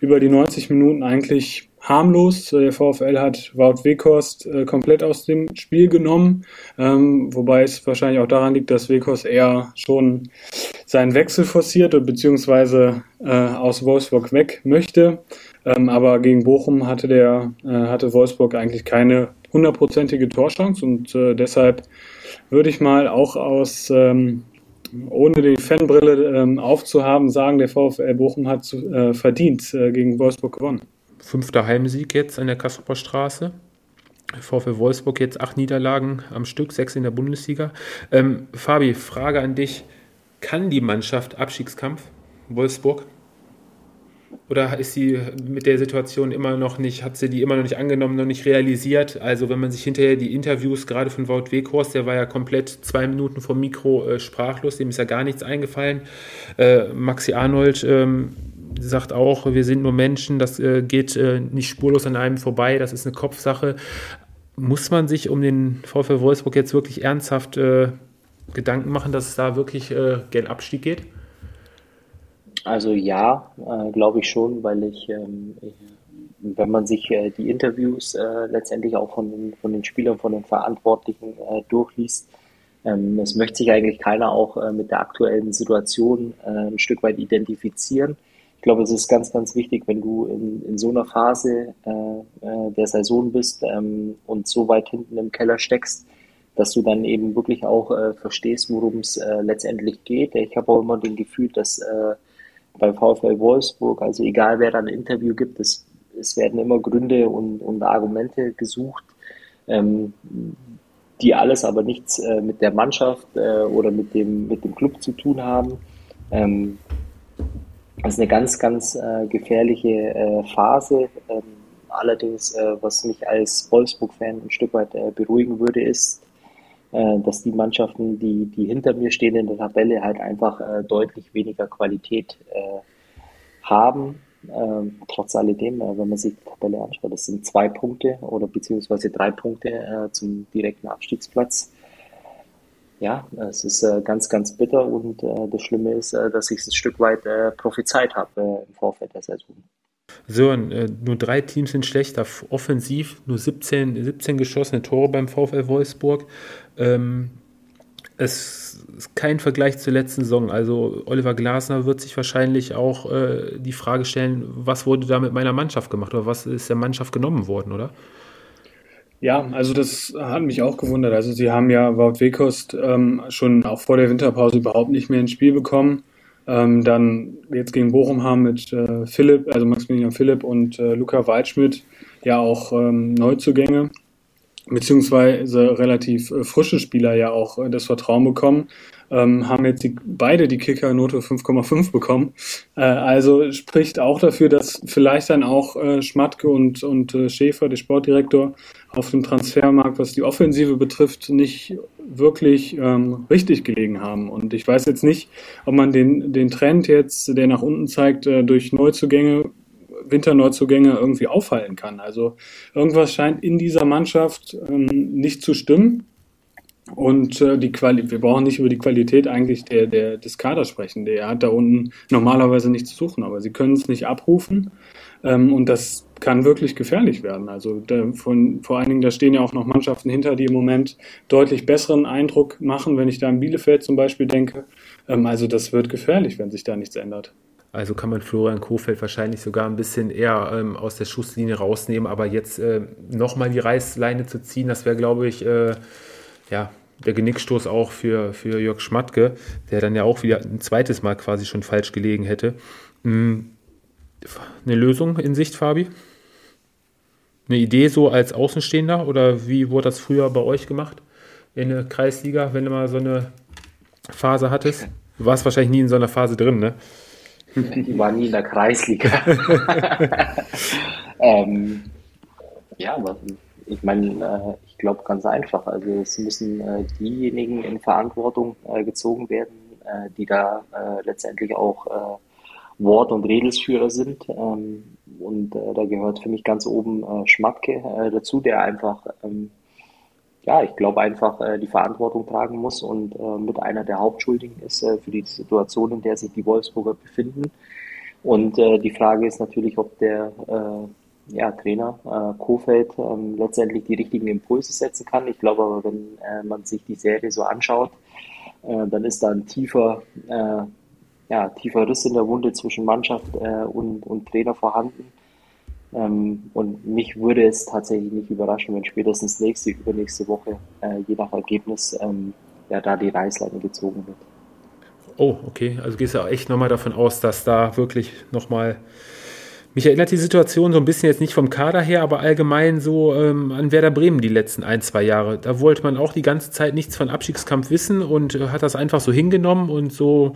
über die 90 Minuten eigentlich harmlos. Der VfL hat Wout Weghorst äh, komplett aus dem Spiel genommen, ähm, wobei es wahrscheinlich auch daran liegt, dass Weghorst eher schon seinen Wechsel forciert beziehungsweise äh, aus Wolfsburg weg möchte. Ähm, aber gegen Bochum hatte der äh, hatte Wolfsburg eigentlich keine hundertprozentige Torchance und äh, deshalb würde ich mal auch aus ähm, ohne die Fanbrille ähm, aufzuhaben, sagen, der VfL Bochum hat zu, äh, verdient äh, gegen Wolfsburg gewonnen. Fünfter Heimsieg jetzt an der Kasseler Straße. VfL Wolfsburg jetzt acht Niederlagen am Stück, sechs in der Bundesliga. Ähm, Fabi, Frage an dich. Kann die Mannschaft Abstiegskampf Wolfsburg? Oder ist sie mit der Situation immer noch nicht, hat sie die immer noch nicht angenommen, noch nicht realisiert? Also wenn man sich hinterher die Interviews gerade von Wout Weghorst, der war ja komplett zwei Minuten vom Mikro äh, sprachlos, dem ist ja gar nichts eingefallen. Äh, Maxi Arnold ähm, sagt auch, wir sind nur Menschen, das äh, geht äh, nicht spurlos an einem vorbei, das ist eine Kopfsache. Muss man sich um den VfL Wolfsburg jetzt wirklich ernsthaft äh, Gedanken machen, dass es da wirklich äh, gen Abstieg geht? Also ja, äh, glaube ich schon, weil ich, ähm, ich wenn man sich äh, die Interviews äh, letztendlich auch von den, von den Spielern, von den Verantwortlichen äh, durchliest, ähm, es möchte sich eigentlich keiner auch äh, mit der aktuellen Situation äh, ein Stück weit identifizieren. Ich glaube, es ist ganz, ganz wichtig, wenn du in, in so einer Phase der Saison bist ähm, und so weit hinten im Keller steckst, dass du dann eben wirklich auch verstehst, worum es letztendlich geht. Ich habe auch immer den Gefühl, dass bei VfL Wolfsburg, also egal wer dann ein Interview gibt, es, es werden immer Gründe und, und Argumente gesucht, ähm, die alles aber nichts äh, mit der Mannschaft äh, oder mit dem, mit dem Club zu tun haben. Ähm, das ist eine ganz, ganz äh, gefährliche äh, Phase. Ähm, allerdings, äh, was mich als Wolfsburg-Fan ein Stück weit äh, beruhigen würde, ist, dass die Mannschaften, die, die hinter mir stehen in der Tabelle, halt einfach äh, deutlich weniger Qualität äh, haben. Ähm, trotz alledem, äh, wenn man sich die Tabelle anschaut, das sind zwei Punkte oder beziehungsweise drei Punkte äh, zum direkten Abstiegsplatz. Ja, es ist äh, ganz, ganz bitter und das Schlimme ist, dass ich es ein Stück weit prophezeit habe im Vorfeld der Saison. So, äh, nur drei Teams sind schlechter. Offensiv nur 17, 17 geschossene Tore beim VfL Wolfsburg. Ähm, es ist kein Vergleich zur letzten Saison. Also Oliver Glasner wird sich wahrscheinlich auch äh, die Frage stellen, was wurde da mit meiner Mannschaft gemacht oder was ist der Mannschaft genommen worden, oder? Ja, also das hat mich auch gewundert. Also sie haben ja Wout Wekost ähm, schon auch vor der Winterpause überhaupt nicht mehr ins Spiel bekommen. Ähm, dann jetzt gegen Bochum haben mit äh, Philipp, also Maximilian Philipp und äh, Luca Waldschmidt ja auch ähm, Neuzugänge beziehungsweise relativ äh, frische Spieler ja auch äh, das Vertrauen bekommen, ähm, haben jetzt die, beide die Kicker-Note 5,5 bekommen. Äh, also spricht auch dafür, dass vielleicht dann auch äh, Schmatke und, und Schäfer, der Sportdirektor, auf dem Transfermarkt, was die Offensive betrifft, nicht wirklich ähm, richtig gelegen haben. Und ich weiß jetzt nicht, ob man den, den Trend jetzt, der nach unten zeigt, äh, durch Neuzugänge Winterneuzugänge irgendwie aufhalten kann. Also irgendwas scheint in dieser Mannschaft ähm, nicht zu stimmen. Und äh, die Quali wir brauchen nicht über die Qualität eigentlich der, der, des Kaders sprechen. Der hat da unten normalerweise nichts zu suchen, aber sie können es nicht abrufen. Ähm, und das kann wirklich gefährlich werden. Also da, von, vor allen Dingen, da stehen ja auch noch Mannschaften hinter, die im Moment deutlich besseren Eindruck machen, wenn ich da an Bielefeld zum Beispiel denke. Ähm, also das wird gefährlich, wenn sich da nichts ändert. Also kann man Florian Kofeld wahrscheinlich sogar ein bisschen eher ähm, aus der Schusslinie rausnehmen, aber jetzt äh, nochmal die Reißleine zu ziehen, das wäre, glaube ich, äh, ja, der Genickstoß auch für, für Jörg Schmatke, der dann ja auch wieder ein zweites Mal quasi schon falsch gelegen hätte. Mhm. Eine Lösung in Sicht, Fabi? Eine Idee so als Außenstehender oder wie wurde das früher bei euch gemacht in der Kreisliga, wenn du mal so eine Phase hattest? Du warst wahrscheinlich nie in so einer Phase drin, ne? Die war nie in der Kreisliga. ähm, ja, aber ich meine, äh, ich glaube ganz einfach. Also es müssen äh, diejenigen in Verantwortung äh, gezogen werden, die da letztendlich auch Wort- und Redelsführer sind. Ähm, und da gehört für mich ganz oben Schmatke dazu, der einfach ähm, ja, ich glaube einfach äh, die Verantwortung tragen muss und äh, mit einer der Hauptschuldigen ist äh, für die Situation, in der sich die Wolfsburger befinden. Und äh, die Frage ist natürlich, ob der äh, ja, Trainer äh, Kofeld ähm, letztendlich die richtigen Impulse setzen kann. Ich glaube aber, wenn äh, man sich die Serie so anschaut, äh, dann ist da ein tiefer, äh, ja, tiefer Riss in der Wunde zwischen Mannschaft äh, und, und Trainer vorhanden ähm, und mich würde es tatsächlich nicht überraschen, wenn spätestens nächste, übernächste Woche, äh, je nach Ergebnis, ähm, ja, da die Reißleine gezogen wird. Oh, okay. Also gehst du auch echt nochmal davon aus, dass da wirklich nochmal mich erinnert die Situation so ein bisschen jetzt nicht vom Kader her, aber allgemein so ähm, an Werder Bremen die letzten ein, zwei Jahre. Da wollte man auch die ganze Zeit nichts von Abstiegskampf wissen und äh, hat das einfach so hingenommen und so,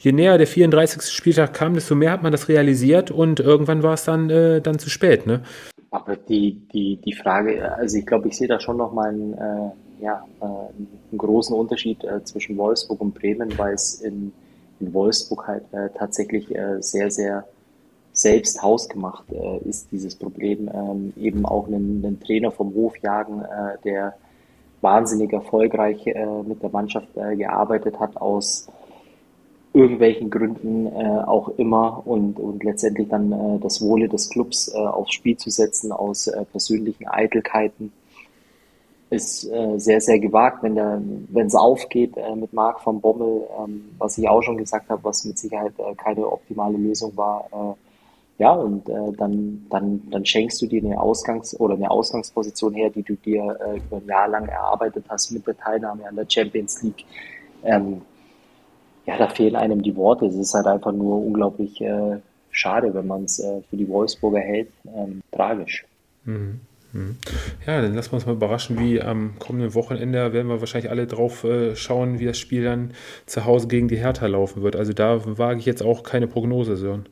je näher der 34. Spieltag kam, desto mehr hat man das realisiert und irgendwann war es dann, äh, dann zu spät, ne? Aber die, die, die Frage, also ich glaube, ich sehe da schon nochmal einen, äh, ja, äh, einen großen Unterschied äh, zwischen Wolfsburg und Bremen, weil es in, in Wolfsburg halt äh, tatsächlich sehr, sehr selbst hausgemacht äh, ist, dieses Problem. Ähm, eben auch einen, einen, Trainer vom Hof jagen, äh, der wahnsinnig erfolgreich äh, mit der Mannschaft äh, gearbeitet hat, aus irgendwelchen Gründen äh, auch immer und, und letztendlich dann äh, das Wohle des Clubs aufs Spiel zu setzen aus persönlichen Eitelkeiten ist sehr, sehr gewagt, wenn es aufgeht mit Marc van Bommel, ähm, was ich auch schon gesagt habe, was mit Sicherheit keine optimale Lösung war, ja, und äh, dann, dann, dann schenkst du dir eine Ausgangs- oder eine Ausgangsposition her, die du dir äh, über ein Jahr lang erarbeitet hast mit der Teilnahme an der Champions League. Ähm, ja, da fehlen einem die Worte. Es ist halt einfach nur unglaublich äh, schade, wenn man es äh, für die Wolfsburger hält. Ähm, tragisch. Mhm. mhm. Ja, dann lassen wir uns mal überraschen, wie am kommenden Wochenende werden wir wahrscheinlich alle drauf äh, schauen, wie das Spiel dann zu Hause gegen die Hertha laufen wird. Also da wage ich jetzt auch keine Prognose, Sören.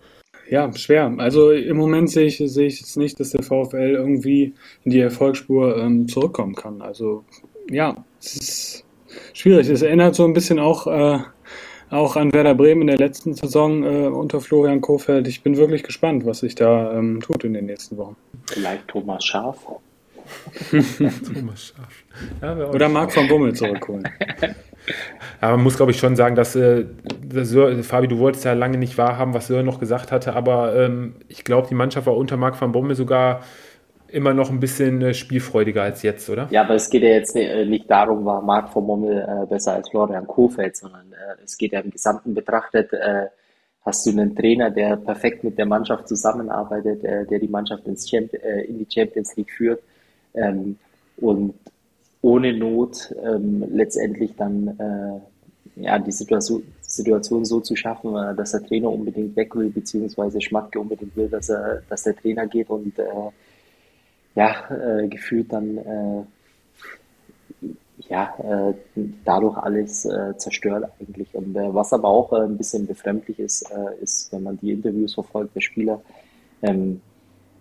Ja, schwer. Also im Moment sehe ich, sehe ich jetzt nicht, dass der VfL irgendwie in die Erfolgsspur ähm, zurückkommen kann. Also ja, es ist schwierig. Es erinnert so ein bisschen auch, äh, auch an Werder Bremen in der letzten Saison äh, unter Florian Kofeld. Ich bin wirklich gespannt, was sich da ähm, tut in den nächsten Wochen. Vielleicht Thomas Schaf. Thomas Schaf. Ja, Oder Marc von Bummel zurückholen. Aber man muss, glaube ich, schon sagen, dass, äh, dass Fabi, du wolltest ja lange nicht wahrhaben, was Sören noch gesagt hatte, aber ähm, ich glaube, die Mannschaft war unter Marc van Bommel sogar immer noch ein bisschen äh, spielfreudiger als jetzt, oder? Ja, aber es geht ja jetzt äh, nicht darum, war Marc van Bommel äh, besser als Florian Kofeld, sondern äh, es geht ja im Gesamten betrachtet, äh, hast du einen Trainer, der perfekt mit der Mannschaft zusammenarbeitet, der die Mannschaft ins Champ in die Champions League führt ähm, und ohne Not ähm, letztendlich dann äh, ja, die Situation, Situation so zu schaffen, äh, dass der Trainer unbedingt weg will, beziehungsweise Schmatke unbedingt will, dass, er, dass der Trainer geht und äh, ja, äh, gefühlt dann äh, ja, äh, dadurch alles zerstört eigentlich. Und was aber auch ein bisschen befremdlich ist, ist, wenn man die Interviews verfolgt der Spieler, ähm,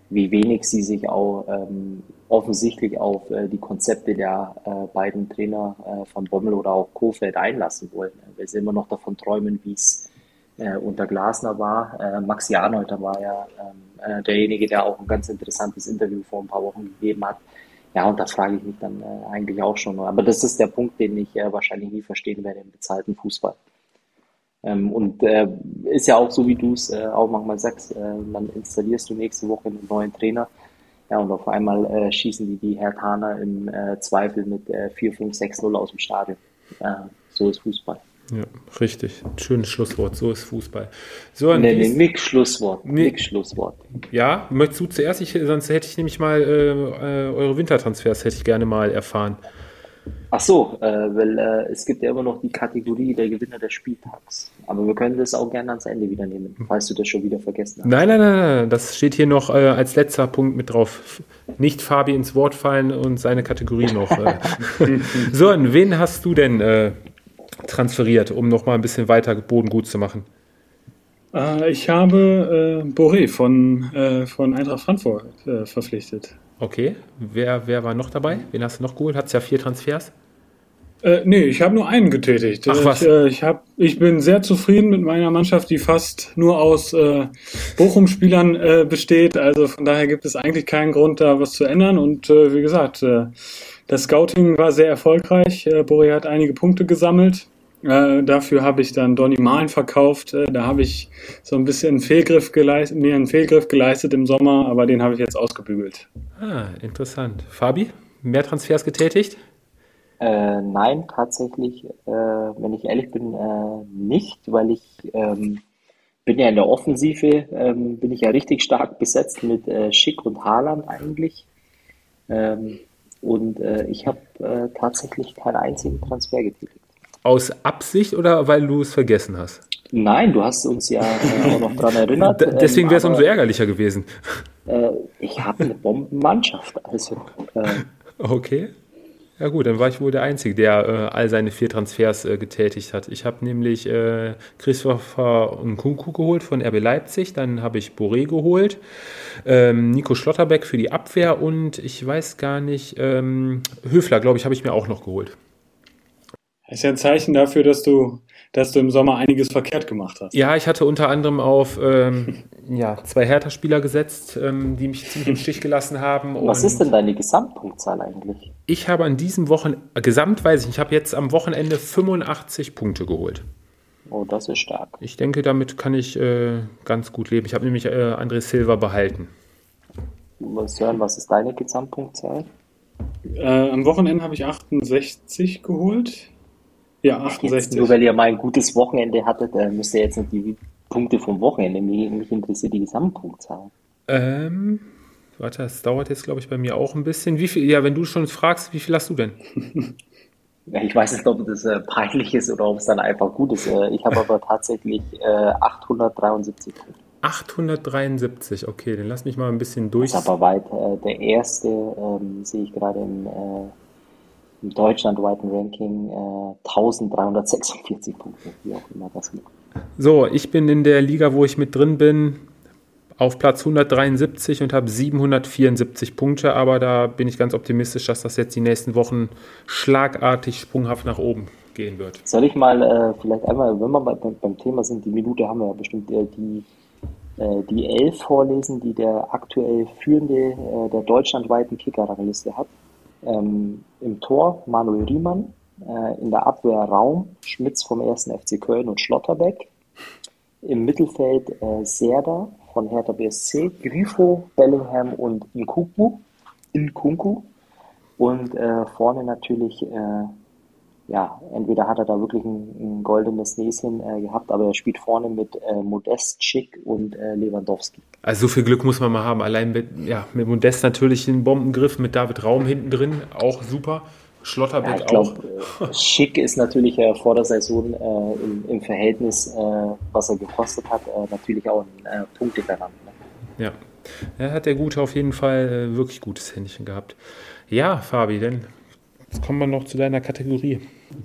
wie wenig sie sich auch ähm, offensichtlich auf äh, die Konzepte der äh, beiden Trainer äh, von Bommel oder auch Kofeld einlassen wollen, weil sie immer noch davon träumen, wie es äh, unter Glasner war. Äh, Max Janolter war ja äh, derjenige, der auch ein ganz interessantes Interview vor ein paar Wochen gegeben hat, Ja, und da frage ich mich dann äh, eigentlich auch schon. Aber das ist der Punkt, den ich äh, wahrscheinlich nie verstehen werde im bezahlten Fußball. Ähm, und äh, ist ja auch so, wie du es äh, auch manchmal sagst, äh, dann installierst du nächste Woche einen neuen Trainer. Ja, und auf einmal äh, schießen die die Hertaner im äh, Zweifel mit äh, 4, 5, 6, 0 aus dem Stadion. So ist Fußball. Ja, richtig. Schönes Schlusswort. So ist Fußball. So, nee, nee, nix Schlusswort. Nee. Nix Schlusswort. Ja, möchtest du zuerst? Ich, sonst hätte ich nämlich mal äh, eure Wintertransfers hätte ich gerne mal erfahren. Ach so, äh, weil äh, es gibt ja immer noch die Kategorie der Gewinner des Spieltags. Aber wir können das auch gerne ans Ende wieder nehmen, falls du das schon wieder vergessen hast. Nein, nein, nein, nein. das steht hier noch äh, als letzter Punkt mit drauf. Nicht Fabi ins Wort fallen und seine Kategorie noch. Äh. so, und wen hast du denn äh, transferiert, um noch mal ein bisschen weiter Boden gut zu machen? Äh, ich habe äh, Boré von, äh, von Eintracht Frankfurt äh, verpflichtet. Okay, wer, wer war noch dabei? Wen hast du noch geholt? Hat es ja vier Transfers? Äh, nee, ich habe nur einen getätigt. Ach, was? Ich, äh, ich, hab, ich bin sehr zufrieden mit meiner Mannschaft, die fast nur aus äh, Bochum-Spielern äh, besteht. Also von daher gibt es eigentlich keinen Grund, da was zu ändern. Und äh, wie gesagt, äh, das Scouting war sehr erfolgreich. Äh, Boré hat einige Punkte gesammelt. Äh, dafür habe ich dann Donny Malen verkauft. Äh, da habe ich so ein bisschen einen Fehlgriff geleistet, mir einen Fehlgriff geleistet im Sommer, aber den habe ich jetzt ausgebügelt. Ah, interessant. Fabi, mehr Transfers getätigt? Äh, nein, tatsächlich, äh, wenn ich ehrlich bin, äh, nicht, weil ich ähm, bin ja in der Offensive, ähm, bin ich ja richtig stark besetzt mit äh, Schick und Haaland eigentlich. Ähm, und äh, ich habe äh, tatsächlich keinen einzigen Transfer getätigt. Aus Absicht oder weil du es vergessen hast? Nein, du hast uns ja äh, auch noch daran erinnert. D deswegen wäre es umso ärgerlicher gewesen. Äh, ich habe eine Bombenmannschaft. Also, äh, okay. Ja gut, dann war ich wohl der Einzige, der äh, all seine vier Transfers äh, getätigt hat. Ich habe nämlich äh, Christopher Nkunku geholt von RB Leipzig, dann habe ich Boré geholt, ähm, Nico Schlotterbeck für die Abwehr und ich weiß gar nicht, ähm, Höfler, glaube ich, habe ich mir auch noch geholt. Das ist ja ein Zeichen dafür, dass du, dass du im Sommer einiges verkehrt gemacht hast. Ja, ich hatte unter anderem auf ähm, ja, zwei Hertha-Spieler gesetzt, ähm, die mich ziemlich im Stich gelassen haben. Was ist denn deine Gesamtpunktzahl eigentlich? Ich habe an diesem Wochenende, gesamt weiß ich, ich habe jetzt am Wochenende 85 Punkte geholt. Oh, das ist stark. Ich denke, damit kann ich äh, ganz gut leben. Ich habe nämlich äh, André Silva behalten. Sören, was ist deine Gesamtpunktzahl? Äh, am Wochenende habe ich 68 geholt. Ja, 68. Jetzt, nur weil ihr mal ein gutes Wochenende hattet, äh, müsst ihr jetzt nicht die Punkte vom Wochenende. Mich, mich interessiert die Gesamtpunktzahl. Ähm, warte, das dauert jetzt, glaube ich, bei mir auch ein bisschen. Wie viel, ja, wenn du schon fragst, wie viel hast du denn? ja, ich weiß nicht, ob das äh, peinlich ist oder ob es dann einfach gut ist. Äh, ich habe aber tatsächlich äh, 873 Punkte. 873, okay, dann lass mich mal ein bisschen durch. Das ist aber weit. Äh, der erste ähm, sehe ich gerade im äh, im deutschlandweiten Ranking äh, 1346 Punkte, wie auch immer das macht. So, ich bin in der Liga, wo ich mit drin bin, auf Platz 173 und habe 774 Punkte, aber da bin ich ganz optimistisch, dass das jetzt die nächsten Wochen schlagartig sprunghaft nach oben gehen wird. Soll ich mal äh, vielleicht einmal, wenn wir beim, beim Thema sind, die Minute haben wir ja bestimmt äh, die, äh, die elf vorlesen, die der aktuell führende äh, der deutschlandweiten Kicker-Rangliste hat. Ähm, Im Tor Manuel Riemann, äh, in der Abwehr Raum, Schmitz vom 1. FC Köln und Schlotterbeck. Im Mittelfeld äh, Serda von Hertha BSC, Grifo, Bellingham und Nkunku. Nkunku. Und äh, vorne natürlich äh, ja, entweder hat er da wirklich ein, ein goldenes Näschen äh, gehabt, aber er spielt vorne mit äh, Modest, Schick und äh, Lewandowski. Also so viel Glück muss man mal haben. Allein mit, ja, mit Modest natürlich einen Bombengriff, mit David Raum hinten drin, auch super. Schlotterbeck ja, glaub, auch. Äh, Schick ist natürlich äh, vor der Saison äh, im, im, Verhältnis, was er gekostet hat, natürlich auch ein Punktegarant. Ne? Ja, er hat der Gute auf jeden Fall wirklich gutes Händchen gehabt. Ja, Fabi, dann Jetzt kommen wir noch zu deiner Kategorie.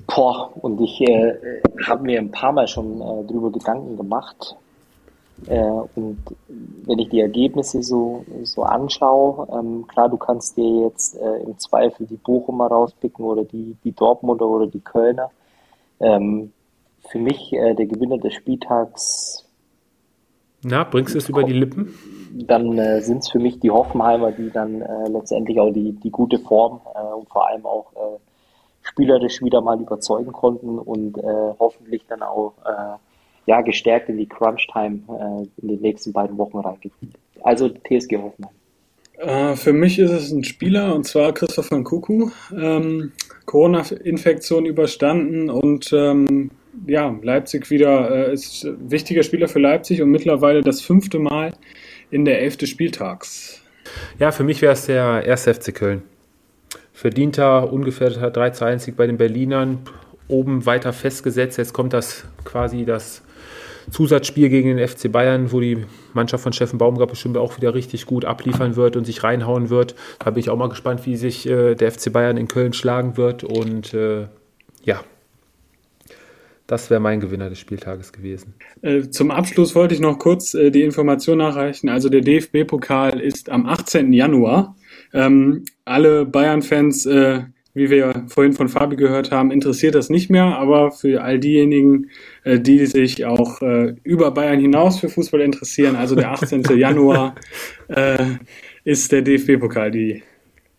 Boah, und ich äh, habe mir ein paar Mal schon äh, drüber Gedanken gemacht. Äh, und wenn ich die Ergebnisse so, so anschaue, ähm, klar, du kannst dir jetzt äh, im Zweifel die Bochumer rauspicken oder die, die Dortmunder oder die Kölner. Ähm, für mich äh, der Gewinner des Spieltags. Na, bringst du es über die Lippen? dann äh, sind es für mich die Hoffenheimer, die dann äh, letztendlich auch die, die gute Form äh, und vor allem auch äh, spielerisch wieder mal überzeugen konnten und äh, hoffentlich dann auch äh, ja, gestärkt in die Crunch-Time in den nächsten beiden Wochen reingehen. Also TSG Hoffenheim. für mich ist es ein Spieler und zwar Christopher Nkuku. Ähm, Corona-Infektion überstanden und ähm, ja, Leipzig wieder äh, ist wichtiger Spieler für Leipzig und mittlerweile das fünfte Mal in der elfte Spieltags. Ja, für mich wäre es der erste FC Köln. Verdienter, ungefährdeter 3 zu 1 Sieg bei den Berlinern, oben weiter festgesetzt. Jetzt kommt das quasi das Zusatzspiel gegen den FC Bayern, wo die Mannschaft von Steffen Baumgart bestimmt auch wieder richtig gut abliefern wird und sich reinhauen wird. Da bin ich auch mal gespannt, wie sich äh, der FC Bayern in Köln schlagen wird. Und äh, ja, das wäre mein Gewinner des Spieltages gewesen. Äh, zum Abschluss wollte ich noch kurz äh, die Information nachreichen. Also der DFB-Pokal ist am 18. Januar. Ähm, alle Bayern-Fans, äh, wie wir vorhin von Fabi gehört haben, interessiert das nicht mehr. Aber für all diejenigen, die sich auch über Bayern hinaus für Fußball interessieren, also der 18. Januar, ist der DFB-Pokal die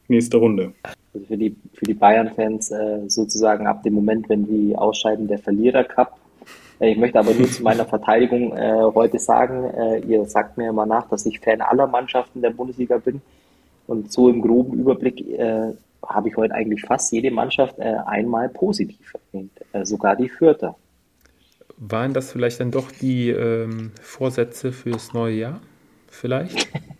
nächste Runde. Also für die, für die Bayern-Fans äh, sozusagen ab dem Moment, wenn die ausscheiden, der Verlierer-Cup. Äh, ich möchte aber nur zu meiner Verteidigung äh, heute sagen, äh, ihr sagt mir immer nach, dass ich Fan aller Mannschaften der Bundesliga bin. Und so im groben Überblick äh, habe ich heute eigentlich fast jede Mannschaft äh, einmal positiv erwähnt, sogar die Vierter. Waren das vielleicht dann doch die ähm, Vorsätze fürs neue Jahr? Vielleicht?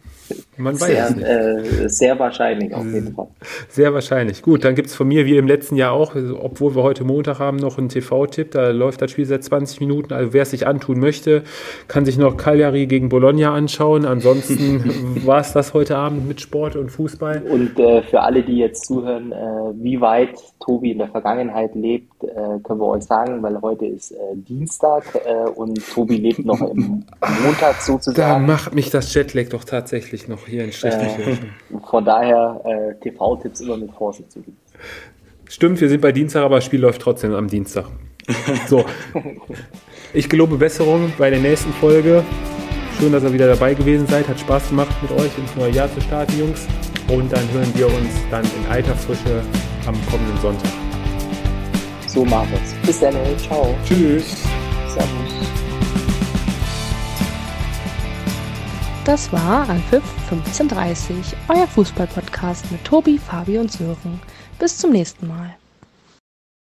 Man weiß sehr, es nicht. Äh, sehr wahrscheinlich auf jeden Fall. Sehr wahrscheinlich. Gut, dann gibt es von mir wie im letzten Jahr auch, obwohl wir heute Montag haben, noch einen TV-Tipp. Da läuft das Spiel seit 20 Minuten. Also wer es sich antun möchte, kann sich noch Cagliari gegen Bologna anschauen. Ansonsten war es das heute Abend mit Sport und Fußball. Und äh, für alle, die jetzt zuhören, äh, wie weit Tobi in der Vergangenheit lebt, äh, können wir euch sagen, weil heute ist äh, Dienstag äh, und Tobi lebt noch im Montag sozusagen. Da macht mich das Jetlag doch tatsächlich noch hier in Schleswig-Holstein. Äh, von daher äh, TV-Tipps immer mit Vorsicht zu geben. Stimmt, wir sind bei Dienstag, aber das Spiel läuft trotzdem am Dienstag. So. Ich gelobe Besserung bei der nächsten Folge. Schön, dass ihr wieder dabei gewesen seid. Hat Spaß gemacht mit euch ins neue Jahr zu starten, Jungs. Und dann hören wir uns dann in alter Frische am kommenden Sonntag. So machen wir es. Bis dann, ciao. Tschüss. Servus. Das war Anpfiff 1530, euer Fußballpodcast mit Tobi, Fabi und Sören. Bis zum nächsten Mal.